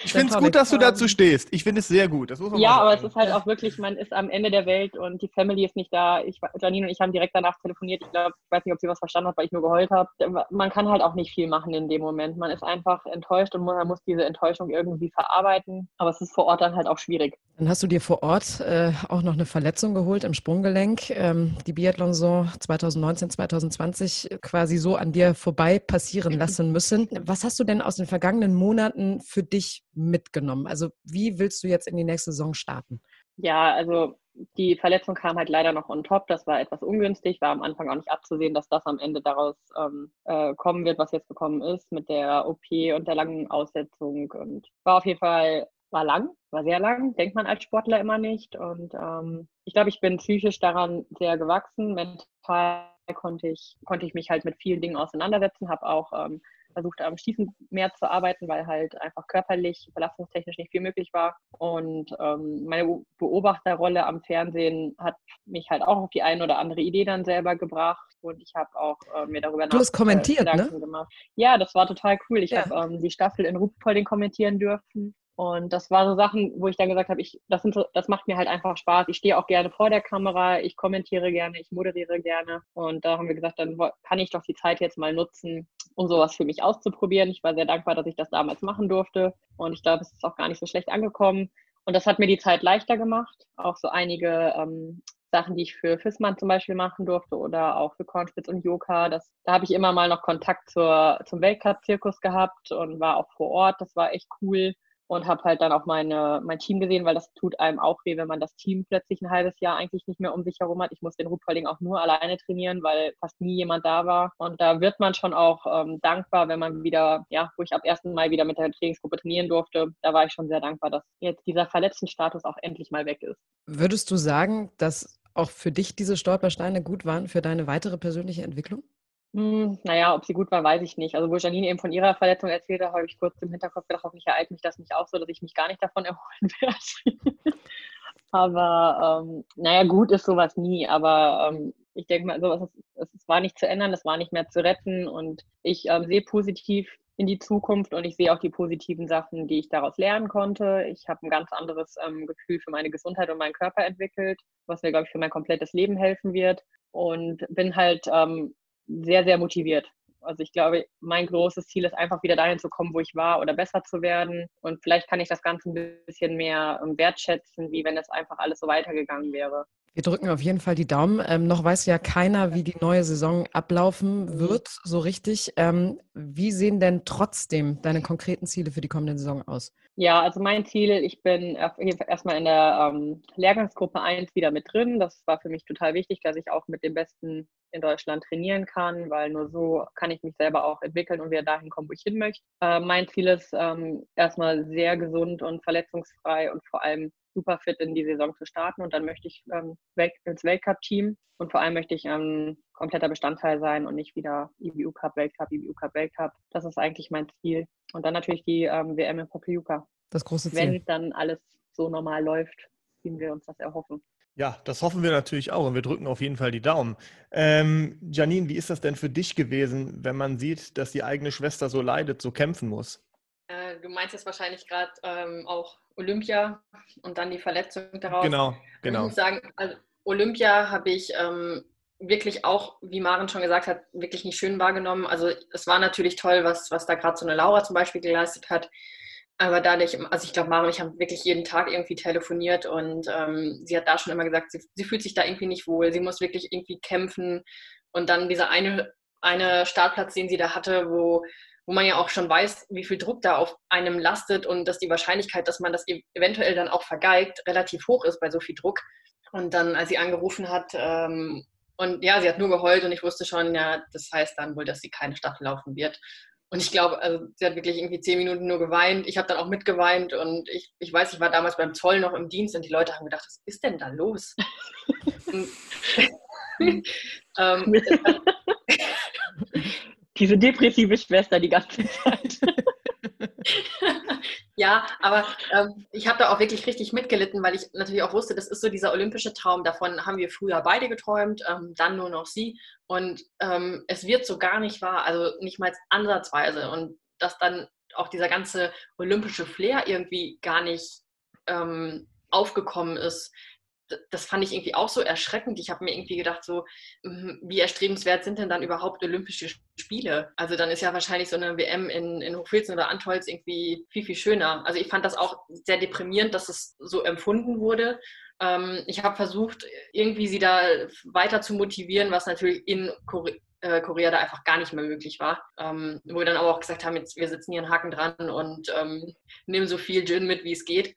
Ich finde es gut, dass du dazu stehst. Ich finde es sehr gut.
ja, aber es ist halt auch wirklich, man ist am Ende der Welt und die Family ist nicht da. Ich, Janine und ich haben direkt danach telefoniert. Ich glaube, ich weiß nicht, ob sie was verstanden hat, weil ich nur geheult habe. Man kann halt auch nicht viel machen in dem Moment. Man ist einfach enttäuscht und man muss diese Enttäuschung irgendwie verarbeiten. Aber es ist vor Ort dann halt auch schwierig.
Dann hast du dir vor Ort äh, auch noch eine Verletzung geholt im Sprunggelenk. Ähm, die Biathlon-Saison 2019, 2020 quasi so an dir vorbei passieren lassen müssen. Was hast du denn aus den vergangenen Monaten für dich mitgenommen? Also wie willst du jetzt in die nächste Saison starten?
Ja, also die Verletzung kam halt leider noch on top. Das war etwas ungünstig, war am Anfang auch nicht abzusehen, dass das am Ende daraus ähm, äh, kommen wird, was jetzt gekommen ist mit der OP und der langen Aussetzung. Und war auf jeden Fall, war lang, war sehr lang, denkt man als Sportler immer nicht. Und ähm, ich glaube, ich bin psychisch daran sehr gewachsen. Mental konnte ich, konnte ich mich halt mit vielen Dingen auseinandersetzen, habe auch ähm, versucht, am Schießen mehr zu arbeiten, weil halt einfach körperlich, belastungstechnisch nicht viel möglich war. Und ähm, meine Beobachterrolle am Fernsehen hat mich halt auch auf die eine oder andere Idee dann selber gebracht. Und ich habe auch äh, mir darüber
du hast kommentiert, ne?
gemacht. Ja, das war total cool. Ich ja. habe ähm, die Staffel in Ruhpolding kommentieren dürfen. Und das war so Sachen, wo ich dann gesagt habe, ich, das, sind so, das macht mir halt einfach Spaß. Ich stehe auch gerne vor der Kamera, ich kommentiere gerne, ich moderiere gerne. Und da haben wir gesagt, dann kann ich doch die Zeit jetzt mal nutzen, um sowas für mich auszuprobieren. Ich war sehr dankbar, dass ich das damals machen durfte. Und ich glaube, es ist auch gar nicht so schlecht angekommen. Und das hat mir die Zeit leichter gemacht. Auch so einige ähm, Sachen, die ich für Fissmann zum Beispiel machen durfte oder auch für Kornspitz und Joka. Das, da habe ich immer mal noch Kontakt zur, zum Weltcup-Zirkus gehabt und war auch vor Ort. Das war echt cool und habe halt dann auch meine, mein Team gesehen, weil das tut einem auch weh, wenn man das Team plötzlich ein halbes Jahr eigentlich nicht mehr um sich herum hat. Ich muss den Rupfolding auch nur alleine trainieren, weil fast nie jemand da war. Und da wird man schon auch ähm, dankbar, wenn man wieder, ja, wo ich ab 1. Mai wieder mit der Trainingsgruppe trainieren durfte, da war ich schon sehr dankbar, dass jetzt dieser verletzten Status auch endlich mal weg ist.
Würdest du sagen, dass auch für dich diese Stolpersteine gut waren für deine weitere persönliche Entwicklung?
Hm, naja, ob sie gut war, weiß ich nicht. Also, wo Janine eben von ihrer Verletzung erzählte, habe ich kurz im Hinterkopf gedacht, hoffentlich ereilt mich das nicht auch so, dass ich mich gar nicht davon erholen werde. aber ähm, naja, gut ist sowas nie. Aber ähm, ich denke mal, sowas es war nicht zu ändern, es war nicht mehr zu retten. Und ich ähm, sehe positiv in die Zukunft und ich sehe auch die positiven Sachen, die ich daraus lernen konnte. Ich habe ein ganz anderes ähm, Gefühl für meine Gesundheit und meinen Körper entwickelt, was mir, glaube ich, für mein komplettes Leben helfen wird. Und bin halt ähm, sehr, sehr motiviert. Also ich glaube, mein großes Ziel ist einfach wieder dahin zu kommen, wo ich war oder besser zu werden. Und vielleicht kann ich das Ganze ein bisschen mehr ähm, wertschätzen, wie wenn es einfach alles so weitergegangen wäre.
Wir drücken auf jeden Fall die Daumen. Ähm, noch weiß ja keiner, wie die neue Saison ablaufen wird, so richtig. Ähm, wie sehen denn trotzdem deine konkreten Ziele für die kommende Saison aus?
Ja, also mein Ziel, ich bin erstmal in der ähm, Lehrgangsgruppe 1 wieder mit drin. Das war für mich total wichtig, dass ich auch mit den Besten in Deutschland trainieren kann, weil nur so kann ich mich selber auch entwickeln und wieder dahin kommen, wo ich hin möchte. Äh, mein Ziel ist ähm, erstmal sehr gesund und verletzungsfrei und vor allem super fit in die Saison zu starten. Und dann möchte ich ähm, ins Weltcup-Team und vor allem möchte ich ähm, kompletter Bestandteil sein und nicht wieder IBU Cup, Weltcup, IBU Cup, Weltcup. Das ist eigentlich mein Ziel. Und dann natürlich die ähm, WM in Pokljuka.
Das große Ziel.
Wenn dann alles so normal läuft, wie wir uns das erhoffen.
Ja, das hoffen wir natürlich auch und wir drücken auf jeden Fall die Daumen. Ähm, Janine, wie ist das denn für dich gewesen, wenn man sieht, dass die eigene Schwester so leidet, so kämpfen muss?
Äh, du meinst jetzt wahrscheinlich gerade ähm, auch Olympia und dann die Verletzung daraus.
Genau, genau.
Ich muss sagen, also Olympia habe ich ähm, wirklich auch, wie Maren schon gesagt hat, wirklich nicht schön wahrgenommen. Also es war natürlich toll, was, was da gerade so eine Laura zum Beispiel geleistet hat. Aber dadurch, also ich glaube, Maren und ich haben wirklich jeden Tag irgendwie telefoniert und ähm, sie hat da schon immer gesagt, sie, sie, fühlt sich da irgendwie nicht wohl. Sie muss wirklich irgendwie kämpfen. Und dann dieser eine, eine Startplatz, den sie da hatte, wo, wo man ja auch schon weiß, wie viel Druck da auf einem lastet und dass die Wahrscheinlichkeit, dass man das eventuell dann auch vergeigt, relativ hoch ist bei so viel Druck. Und dann, als sie angerufen hat, ähm, und ja, sie hat nur geheult und ich wusste schon, ja, das heißt dann wohl, dass sie keine Staffel laufen wird. Und ich glaube, also sie hat wirklich irgendwie zehn Minuten nur geweint. Ich habe dann auch mitgeweint und ich, ich weiß, ich war damals beim Zoll noch im Dienst und die Leute haben gedacht, was ist denn da los?
ähm, Diese depressive Schwester die ganze Zeit.
ja, aber ähm, ich habe da auch wirklich richtig mitgelitten, weil ich natürlich auch wusste, das ist so dieser olympische Traum. Davon haben wir früher beide geträumt, ähm, dann nur noch sie. Und ähm, es wird so gar nicht wahr, also nicht mal ansatzweise. Und das dann auch dieser ganze olympische Flair irgendwie gar nicht ähm, aufgekommen ist. Das fand ich irgendwie auch so erschreckend. Ich habe mir irgendwie gedacht, so, hm, wie erstrebenswert sind denn dann überhaupt Olympische Spiele? Also dann ist ja wahrscheinlich so eine WM in, in Hochfilzen oder Antolz irgendwie viel, viel schöner. Also ich fand das auch sehr deprimierend, dass es so empfunden wurde. Ähm, ich habe versucht, irgendwie sie da weiter zu motivieren, was natürlich in Korea, äh, Korea da einfach gar nicht mehr möglich war. Ähm, wo wir dann aber auch gesagt haben, jetzt, wir sitzen hier einen Haken dran und ähm, nehmen so viel Gin mit, wie es geht.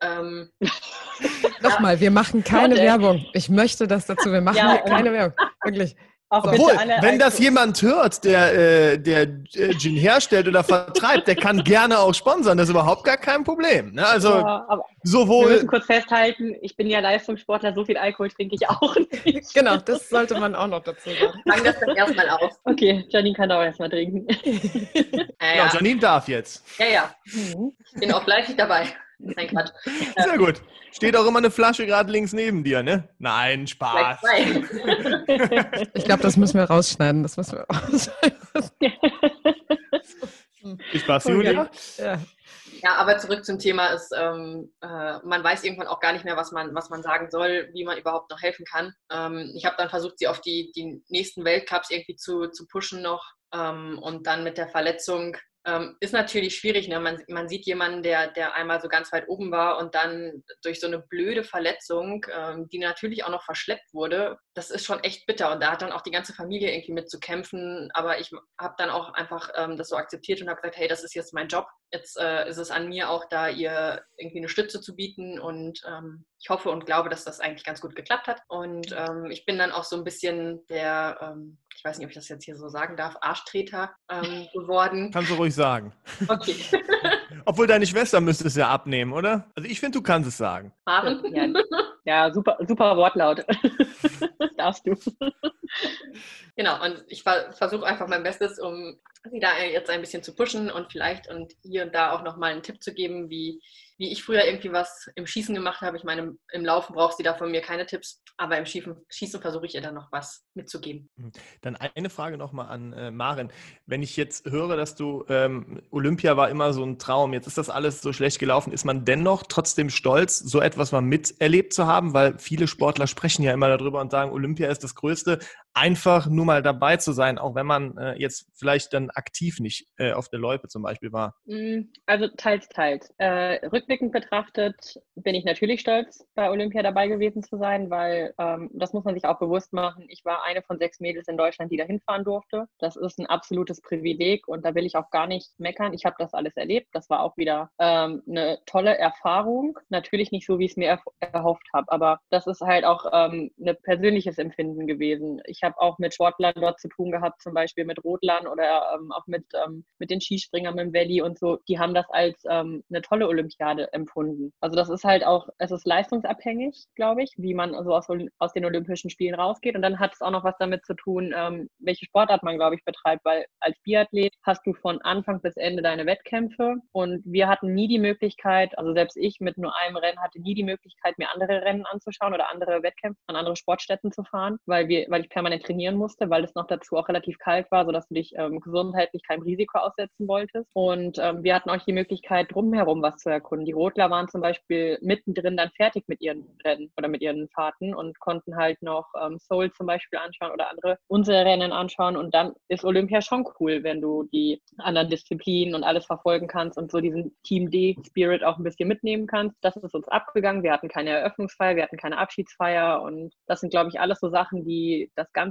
Ähm,
Nochmal, wir machen keine Werbung. Ich möchte das dazu. Wir machen ja, keine Werbung. Wirklich.
Obwohl, wenn das jemand hört, der, äh, der äh, Gin herstellt oder vertreibt, der kann gerne auch sponsern. Das ist überhaupt gar kein Problem. Ne? Also ja, sowohl.
Wir müssen kurz festhalten, ich bin ja Leistungssportler, so viel Alkohol trinke ich auch
nicht. Genau, das sollte man auch noch dazu sagen.
Fang das dann erstmal auf.
Okay, Janine kann auch erstmal trinken.
Ja, ja. Janine darf jetzt.
Ja, ja. Mhm. Bin auch fleißig dabei. Nein, Quatsch.
Sehr gut. Steht auch immer eine Flasche gerade links neben dir, ne? Nein, Spaß.
ich glaube, das müssen wir rausschneiden. Das müssen wir rausschneiden.
Viel Spaß, Julia.
Ja. ja, aber zurück zum Thema ist, ähm, äh, man weiß irgendwann auch gar nicht mehr, was man, was man sagen soll, wie man überhaupt noch helfen kann. Ähm, ich habe dann versucht, sie auf die, die nächsten Weltcups irgendwie zu, zu pushen noch. Ähm, und dann mit der Verletzung ähm, ist natürlich schwierig. Ne? Man, man, sieht jemanden, der, der einmal so ganz weit oben war und dann durch so eine blöde Verletzung, ähm, die natürlich auch noch verschleppt wurde, das ist schon echt bitter. Und da hat dann auch die ganze Familie irgendwie mit zu kämpfen. Aber ich habe dann auch einfach ähm, das so akzeptiert und habe gesagt, hey, das ist jetzt mein Job. Jetzt äh, ist es an mir auch, da ihr irgendwie eine Stütze zu bieten. Und ähm, ich hoffe und glaube, dass das eigentlich ganz gut geklappt hat. Und ähm, ich bin dann auch so ein bisschen der ähm, ich weiß nicht, ob ich das jetzt hier so sagen darf, Arschtreter ähm, geworden.
Kannst du ruhig sagen.
Okay.
Obwohl deine Schwester müsste es ja abnehmen, oder? Also ich finde, du kannst es sagen.
Maren? Ja, ja super, super Wortlaut. Darfst du.
Genau, und ich versuche einfach mein Bestes, um sie da jetzt ein bisschen zu pushen und vielleicht und hier und da auch nochmal einen Tipp zu geben, wie wie ich früher irgendwie was im Schießen gemacht habe. Ich meine, im Laufen braucht sie da von mir keine Tipps, aber im Schießen, Schießen versuche ich ihr dann noch was mitzugeben.
Hm. Dann eine Frage nochmal an äh, Maren. Wenn ich jetzt höre, dass du ähm, Olympia war immer so ein Traum, jetzt ist das alles so schlecht gelaufen, ist man dennoch trotzdem stolz, so etwas mal miterlebt zu haben? Weil viele Sportler sprechen ja immer darüber und sagen, Olympia ist das Größte. Einfach nur mal dabei zu sein, auch wenn man äh, jetzt vielleicht dann aktiv nicht äh, auf der Loipe zum Beispiel war.
Hm, also teils, teils. Äh, rückblickend betrachtet bin ich natürlich stolz, bei Olympia dabei gewesen zu sein, weil ähm, das muss man sich auch bewusst machen. Ich war eine von sechs Mädels in Deutschland, die da hinfahren durfte. Das ist ein absolutes Privileg und da will ich auch gar nicht meckern. Ich habe das alles erlebt. Das war auch wieder ähm, eine tolle Erfahrung. Natürlich nicht so, wie ich es mir erhofft habe, aber das ist halt auch ähm, ein persönliches Empfinden gewesen. Ich habe auch mit Sportlern dort zu tun gehabt, zum Beispiel mit Rotlern oder ähm, auch mit, ähm, mit den Skispringern im Valley und so. Die haben das als ähm, eine tolle Olympiade empfunden. Also das ist halt auch, es ist leistungsabhängig, glaube ich, wie man so aus, aus den Olympischen Spielen rausgeht. Und dann hat es auch noch was damit zu tun, ähm, welche Sportart man, glaube ich, betreibt, weil als Biathlet hast du von Anfang bis Ende deine Wettkämpfe und wir hatten nie die Möglichkeit, also selbst ich mit nur einem Rennen hatte nie die Möglichkeit, mir andere Rennen anzuschauen oder andere Wettkämpfe an andere Sportstätten zu fahren, weil wir, weil ich permanent trainieren musste, weil es noch dazu auch relativ kalt war, sodass du dich ähm, gesundheitlich keinem Risiko aussetzen wolltest. Und ähm, wir hatten auch die Möglichkeit, drumherum was zu erkunden. Die Rotler waren zum Beispiel mittendrin dann fertig mit ihren Rennen oder mit ihren Fahrten und konnten halt noch ähm, Seoul zum Beispiel anschauen oder andere unsere Rennen anschauen. Und dann ist Olympia schon cool, wenn du die anderen Disziplinen und alles verfolgen kannst und so diesen Team D-Spirit auch ein bisschen mitnehmen kannst. Das ist uns abgegangen. Wir hatten keine Eröffnungsfeier, wir hatten keine Abschiedsfeier und das sind, glaube ich, alles so Sachen, die das Ganze,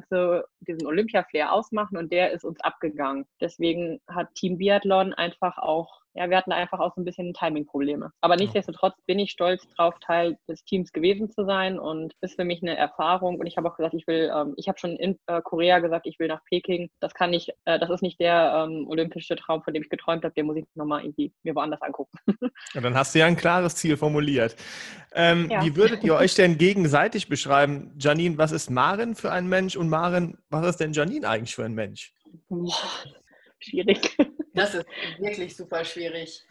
diesen Olympia-Flair ausmachen und der ist uns abgegangen. Deswegen hat Team Biathlon einfach auch ja, wir hatten einfach auch so ein bisschen Timing-Probleme. Aber nichtsdestotrotz bin ich stolz drauf, Teil des Teams gewesen zu sein und ist für mich eine Erfahrung. Und ich habe auch gesagt, ich will, ähm, ich habe schon in äh, Korea gesagt, ich will nach Peking. Das kann nicht, äh, das ist nicht der ähm, olympische Traum, von dem ich geträumt habe. Den muss ich nochmal irgendwie mir woanders angucken.
Und dann hast du ja ein klares Ziel formuliert. Ähm, ja. Wie würdet ihr euch denn gegenseitig beschreiben? Janine, was ist Maren für ein Mensch? Und Maren, was ist denn Janine eigentlich für ein Mensch?
Boah, schwierig.
Das ist wirklich super schwierig.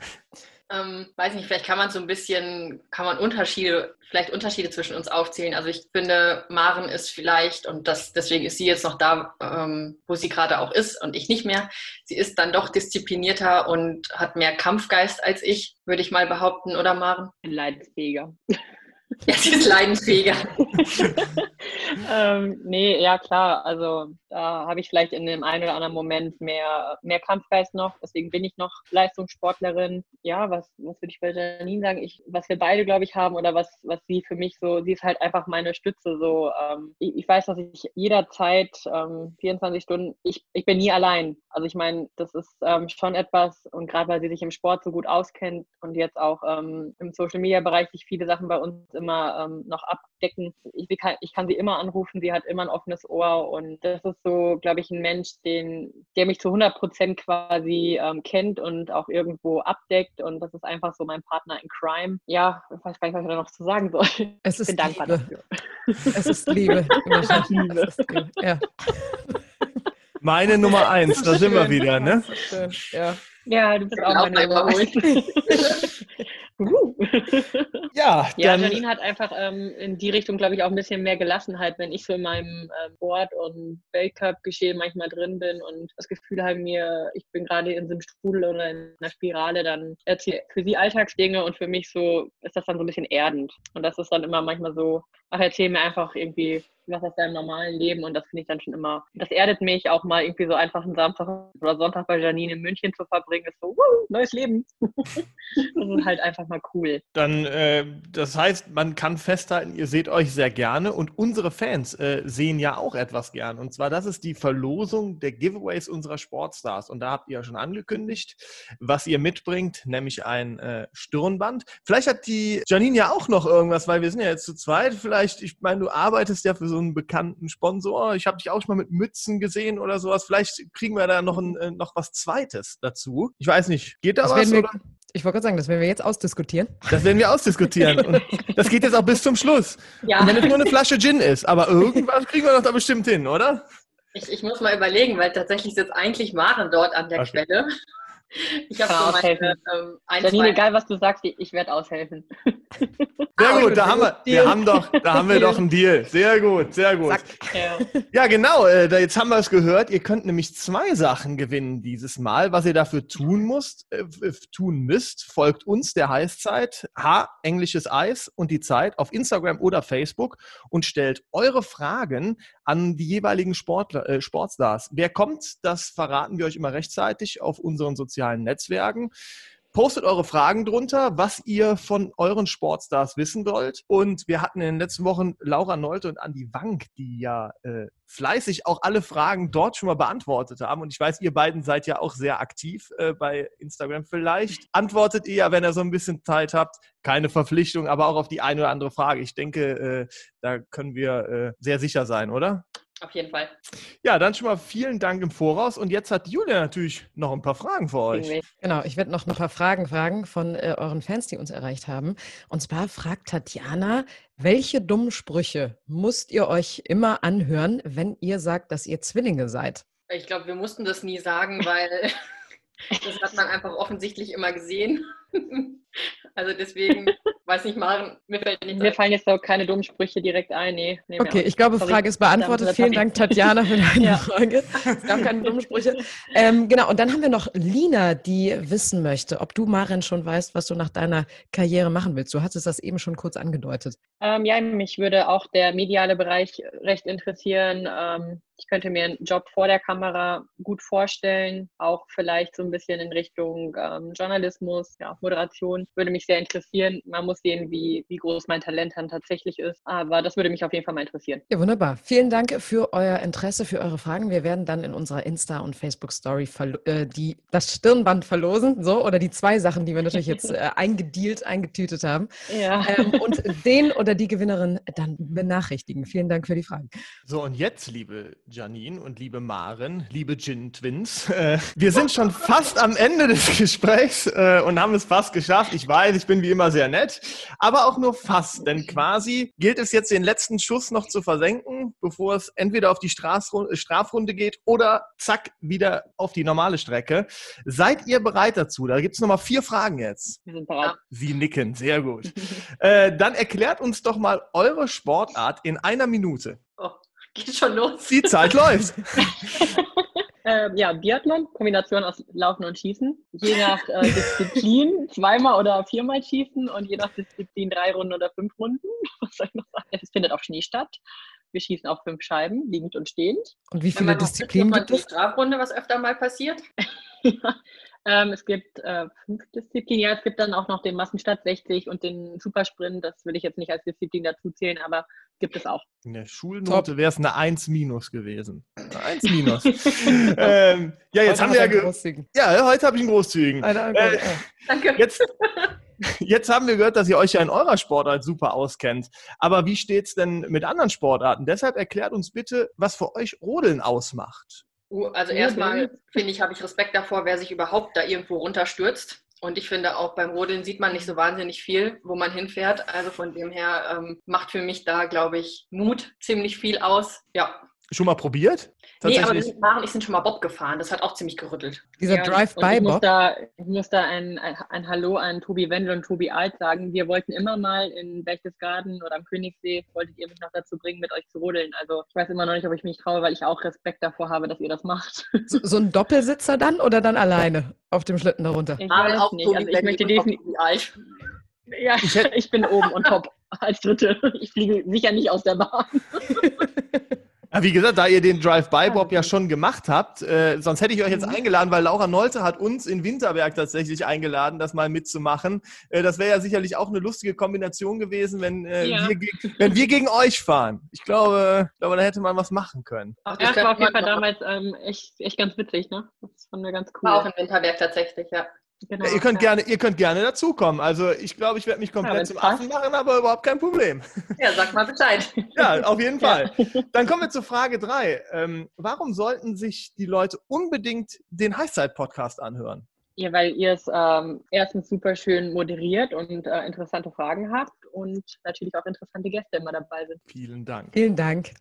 Ähm, weiß nicht, vielleicht kann man so ein bisschen, kann man Unterschiede, vielleicht Unterschiede zwischen uns aufzählen. Also ich finde, Maren ist vielleicht, und das, deswegen ist sie jetzt noch da, ähm, wo sie gerade auch ist und ich nicht mehr. Sie ist dann doch disziplinierter und hat mehr Kampfgeist als ich, würde ich mal behaupten, oder Maren?
Leidensfähiger.
Ja, sie ist leidensfähiger.
ähm, nee, ja klar. Also da habe ich vielleicht in dem einen oder anderen Moment mehr, mehr Kampfgeist noch. Deswegen bin ich noch Leistungssportlerin. Ja, was, was würde ich bei Janine sagen? Ich, was wir beide, glaube ich, haben oder was, was sie für mich so, sie ist halt einfach meine Stütze. So, ähm, ich, ich, weiß, dass ich jederzeit ähm, 24 Stunden, ich, ich bin nie allein. Also ich meine, das ist ähm, schon etwas und gerade weil sie sich im Sport so gut auskennt und jetzt auch ähm, im Social Media Bereich sich viele Sachen bei uns immer ähm, noch abdecken. Ich, kann, ich kann sie immer anrufen, sie hat immer ein offenes Ohr und das ist so, glaube ich, ein Mensch, den, der mich zu 100 Prozent quasi ähm, kennt und auch irgendwo abdeckt und das ist einfach so mein Partner in Crime. Ja, ich weiß gar nicht, was ich da noch zu sagen soll.
Es ist
ich bin dankbar
Liebe.
dafür.
Es ist Liebe.
Liebe.
Es ist Liebe. Ja.
Meine Nummer eins, da sind wir wieder, ne?
Ja.
Ja, du bist
Ich
auch meine Nummer
überholt.
Ja,
Ja,
dann,
Janine hat einfach ähm, in die Richtung, glaube ich, auch ein bisschen mehr Gelassenheit, wenn ich so in meinem ähm, Sport- und Weltcup-Geschehen manchmal drin bin und das Gefühl habe mir, ich bin gerade in so einem Strudel oder in einer Spirale, dann erzählt für sie Alltagsdinge und für mich so ist das dann so ein bisschen erdend. Und das ist dann immer manchmal so, ach, erzähl mir einfach irgendwie was aus deinem normalen Leben und das finde ich dann schon immer, das erdet mich auch mal irgendwie so einfach einen Samstag oder Sonntag bei Janine in München zu verbringen, ist so, wuh, neues Leben. das ist halt einfach mal cool.
dann äh, das heißt, man kann festhalten, ihr seht euch sehr gerne und unsere Fans äh, sehen ja auch etwas gern. Und zwar, das ist die Verlosung der Giveaways unserer Sportstars. Und da habt ihr ja schon angekündigt, was ihr mitbringt, nämlich ein äh, Stirnband. Vielleicht hat die Janine ja auch noch irgendwas, weil wir sind ja jetzt zu zweit. Vielleicht, ich meine, du arbeitest ja für so einen bekannten Sponsor. Ich habe dich auch schon mal mit Mützen gesehen oder sowas. Vielleicht kriegen wir da noch, ein, äh, noch was Zweites dazu. Ich weiß nicht, geht da
Das
was? Oder?
ich wollte gerade sagen, das werden wir jetzt ausdiskutieren.
Das werden wir ausdiskutieren. Und das geht jetzt auch bis zum Schluss.
Ja,
Und wenn es nur eine Flasche Gin ist, aber irgendwas kriegen wir doch da bestimmt hin, oder?
ich, ich muss mal überlegen, weil tatsächlich sitzt eigentlich Maren dort an der
Okay.
Quelle. Ich habe so meine
aushelfen.
ähm, ein,
Janine, egal was du sagst, ich, ich werde aushelfen.
Sehr gut, da haben wir, wir
Deal.
haben doch, da haben wir doch einen Deal. Sehr gut, sehr gut.
Zack.
Ja.
Genau. Äh, da, jetzt haben wir es gehört. Ihr könnt nämlich zwei Sachen gewinnen dieses Mal. Was ihr dafür tun müsst, äh, tun müsst, folgt uns der Heißzeit H englisches Eis und die Zeit auf Instagram oder Facebook und stellt eure Fragen an die jeweiligen Sportler, äh, Sportstars. Wer kommt, das verraten wir euch immer rechtzeitig auf unseren sozialen Netzwerken. Postet eure Fragen drunter, was ihr von euren Sportstars wissen wollt. Und wir hatten in den letzten Wochen Laura Nolte und Andi Wank, die ja äh, fleißig auch alle Fragen dort schon mal beantwortet haben. Und ich weiß, ihr beiden seid ja auch sehr aktiv äh, bei Instagram. Vielleicht antwortet ihr ja, wenn ihr so ein bisschen Zeit habt. Keine Verpflichtung, aber auch auf die eine oder andere Frage. Ich denke, äh, da können wir äh, sehr sicher sein, oder?
Auf jeden Fall.
Ja, dann schon mal vielen Dank im Voraus. Und jetzt hat Julia natürlich noch ein paar Fragen für euch.
Genau, ich werde noch ein paar Fragen fragen von äh, euren Fans, die uns erreicht haben. Und zwar fragt Tatjana, welche dummen Sprüche müsst ihr euch immer anhören, wenn ihr sagt, dass ihr Zwillinge seid?
Ich glaube, wir mussten das nie sagen, weil das hat man einfach offensichtlich immer gesehen. Also deswegen, weiß nicht, Maren, mir fällt nicht
Mir fallen jetzt auch keine dummen Sprüche direkt ein. Nee, nee,
Okay, ich glaube. Frage ist beantwortet. Vielen Dank, Tatjana, für deine
Ja.
Frage. Es gab keine dummen Sprüche. Ähm, genau, und dann haben wir noch Lina, die wissen möchte, ob du, Maren, schon weißt, was du nach deiner Karriere machen willst. Du hattest das eben schon kurz angedeutet.
Ähm, ja, mich würde auch der mediale Bereich recht interessieren. Ähm, ich könnte mir einen Job vor der Kamera gut vorstellen, auch vielleicht so ein bisschen in Richtung ähm, Journalismus, ja, Moderation. Würde mich sehr interessieren. Man muss sehen, wie, wie groß mein Talent dann tatsächlich ist. Aber das würde mich auf jeden Fall mal interessieren.
Ja, wunderbar. Vielen Dank für euer Interesse, für eure Fragen. Wir werden dann in unserer Insta- und Facebook-Story äh, die, das Stirnband verlosen, so, oder die zwei Sachen, die wir natürlich jetzt äh, eingedealt, eingetütet haben.
Ja.
Ähm, und den oder die Gewinnerin dann benachrichtigen. Vielen Dank für die Fragen.
So, und jetzt, liebe Janine und liebe Maren, liebe Gin Twins. Äh, wir sind schon fast am Ende des Gesprächs äh, und haben es fast geschafft. Ich weiß, ich bin wie immer sehr nett, aber auch nur fast, denn quasi gilt es jetzt den letzten Schuss noch zu versenken, bevor es entweder auf die Strafrunde, Strafrunde geht oder zack wieder auf die normale Strecke. Seid ihr bereit dazu? Da gibt es nochmal vier Fragen jetzt.
Wir sind bereit.
Sie nicken, sehr gut. äh, dann erklärt uns doch mal eure Sportart in einer Minute.
Oh, geht schon los.
Die Zeit läuft.
Ähm, ja, Biathlon, Kombination aus Laufen und Schießen. Je nach äh, Disziplin zweimal oder viermal schießen und je nach Disziplin drei Runden oder fünf Runden. Was soll ich noch sagen? Es findet auf Schnee statt. Wir schießen auf fünf Scheiben, liegend und stehend.
Und wie viele Disziplinen gibt es?
Die Strafrunde, was öfter mal passiert.
Ähm, es gibt äh, fünf Disziplinen. Ja, es gibt dann auch noch den Massenstart 60 und den Supersprint. Das will ich jetzt nicht als Disziplin dazu zählen, aber gibt es auch.
In der Schulnote wäre es eine 1 minus gewesen. Eine 1 minus. ähm, ja, jetzt
Heute
haben wir ja, ge ja, heute habe ich einen großzügigen.
Eine
Äh.
Danke.
Jetzt, jetzt haben wir gehört, dass ihr euch ja in eurer Sportart super auskennt. Aber wie steht's denn mit anderen Sportarten? Deshalb erklärt uns bitte, was für euch Rodeln ausmacht.
Also
Ja,
erstmal finde ich, habe ich Respekt davor, wer sich überhaupt da irgendwo runterstürzt. Und ich finde auch beim Rodeln sieht man nicht so wahnsinnig viel, wo man hinfährt. Also von dem her ähm, macht für mich da, glaube ich, Mut ziemlich viel aus. Ja.
Schon mal probiert?
Nee, aber wir sind, Maren und ich sind schon mal Bob gefahren. Das hat auch ziemlich gerüttelt.
Dieser
Ja, ich
Drive-by-Bob.
muss da, ich muss da ein, ein, ein Hallo an Tobi Wendel und Tobi Alt sagen. Wir wollten immer mal in Berchtesgaden oder am Königssee, wolltet ihr mich noch dazu bringen, mit euch zu rodeln. Also ich weiß immer noch nicht, ob ich mich traue, weil ich auch Respekt davor habe, dass ihr das macht.
So, so ein Doppelsitzer dann oder dann alleine auf dem Schlitten darunter?
Ich
Maren
weiß
auch
nicht.
Tobi
Also ich möchte definitiv. Ja,
Ich
ich bin oben und top als Dritte. Ich fliege sicher nicht aus der Bahn.
Ja, wie gesagt, da ihr den Drive-by-Bob ja schon gemacht habt, äh, sonst hätte ich euch jetzt
Mhm.
eingeladen, weil Laura Nolte hat uns in Winterberg tatsächlich eingeladen, das mal mitzumachen. Äh, das wäre ja sicherlich auch eine lustige Kombination gewesen, wenn, äh,
Ja.
wir, wenn wir gegen euch fahren. Ich glaube, glaube, da hätte man was machen können.
Auch
Ja,
das
war auf jeden Fall damals ähm, echt, echt ganz witzig, ne? Das fanden wir ganz cool.
War auch in Winterberg tatsächlich, ja.
Genau.
Ja, ihr könnt gerne, ihr könnt gerne dazukommen. Also ich glaube, ich werde mich komplett
wenn's
zum. Affen machen, aber überhaupt kein Problem.
Ja, sag mal Bescheid.
Ja, auf jeden Fall. Dann kommen wir zu Frage drei. Ähm, warum sollten sich die Leute unbedingt den Heißzeit-Podcast anhören?
Ja, weil ihr es ähm, erstens super schön moderiert und äh, interessante Fragen habt und natürlich auch interessante Gäste immer dabei sind.
Vielen Dank.
Vielen Dank.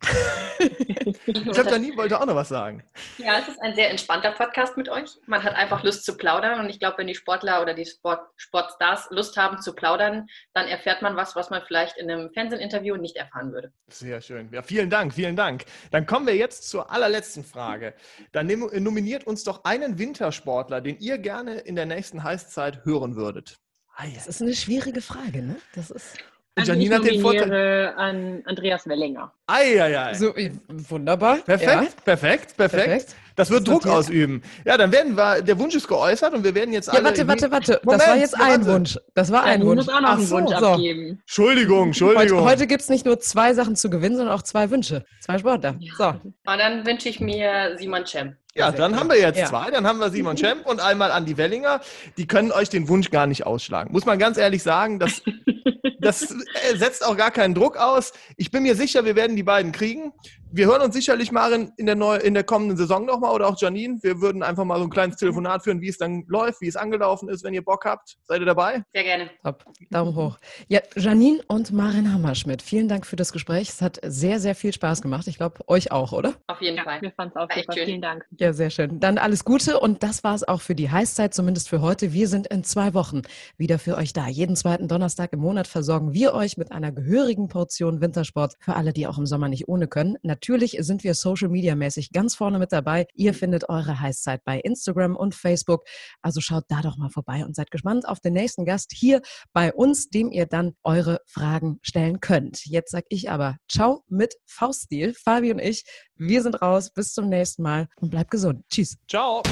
Ich glaube, Janine wollte auch noch was sagen.
Ja, es ist ein sehr entspannter Podcast mit euch. Man hat einfach Lust zu plaudern und ich glaube, wenn die Sportler oder die Sport, Sportstars Lust haben zu plaudern, dann erfährt man was, was man vielleicht in einem Fernsehinterview nicht erfahren würde.
Sehr schön. Ja, vielen Dank, vielen Dank. Dann kommen wir jetzt zur allerletzten Frage. Dann nominiert uns doch einen Wintersportler, den ihr gerne in der nächsten Heißzeit hören würdet. Ah, ja.
Das ist eine schwierige Frage, ne? Das ist
Und Janine hat den Vorteil.
an Andreas Wellinger.
Eieiei.
so wunderbar.
Perfekt,
Ja,
perfekt, perfekt,
perfekt.
Das wird
Ist
Druck
notiert.
ausüben. Ja, dann werden wir, der Wunsch ist geäußert und wir werden jetzt alle.
Ja, warte, warte, warte.
Moment,
das war jetzt
ja,
ein
warte.
Wunsch. Das war ein
Janine
Wunsch.
muss auch noch
Ach
einen
so,
Wunsch
so.
abgeben.
Entschuldigung, Entschuldigung.
Heute, heute gibt es nicht nur zwei Sachen zu gewinnen, sondern auch zwei Wünsche. Zwei Sportler. So.
Und dann wünsche ich mir Simon Cem.
Ja, dann haben wir jetzt
Ja.
zwei. Dann haben wir Simon Schemp und einmal Andi Wellinger. Die können euch den Wunsch gar nicht ausschlagen. Muss man ganz ehrlich sagen, das, das äh, setzt auch gar keinen Druck aus. Ich bin mir sicher, wir werden die beiden kriegen. Wir hören uns sicherlich mal in, der, neu, in der kommenden Saison nochmal oder auch Janine. Wir würden einfach mal so ein kleines Telefonat führen, wie es dann läuft, wie es angelaufen ist, wenn ihr Bock habt. Seid ihr dabei?
Sehr gerne.
Top. Daumen hoch. Ja, Janine und Marin Hammerschmidt, vielen Dank für das Gespräch. Es hat sehr, sehr viel Spaß gemacht. Ich glaube, euch auch, oder?
Auf jeden
Ja,
Fall.
wir fanden es auch super.
schön.
Vielen Dank.
Ja, sehr schön. Dann alles Gute und das war es auch für die Heißzeit, zumindest für heute. Wir sind in zwei Wochen wieder für euch da. Jeden zweiten Donnerstag im Monat versorgen wir euch mit einer gehörigen Portion Wintersport für alle, die auch im Sommer nicht ohne können. Natürlich sind wir Social Media mäßig ganz vorne mit dabei. Ihr findet eure Heißzeit bei Instagram und Facebook. Also schaut da doch mal vorbei und seid gespannt auf den nächsten Gast hier bei uns, dem ihr dann eure Fragen stellen könnt. Jetzt sag ich aber Ciao mit Fauststil. Fabi und ich, wir sind raus. Bis zum nächsten Mal und bleibt gesund. Tschüss.
Ciao.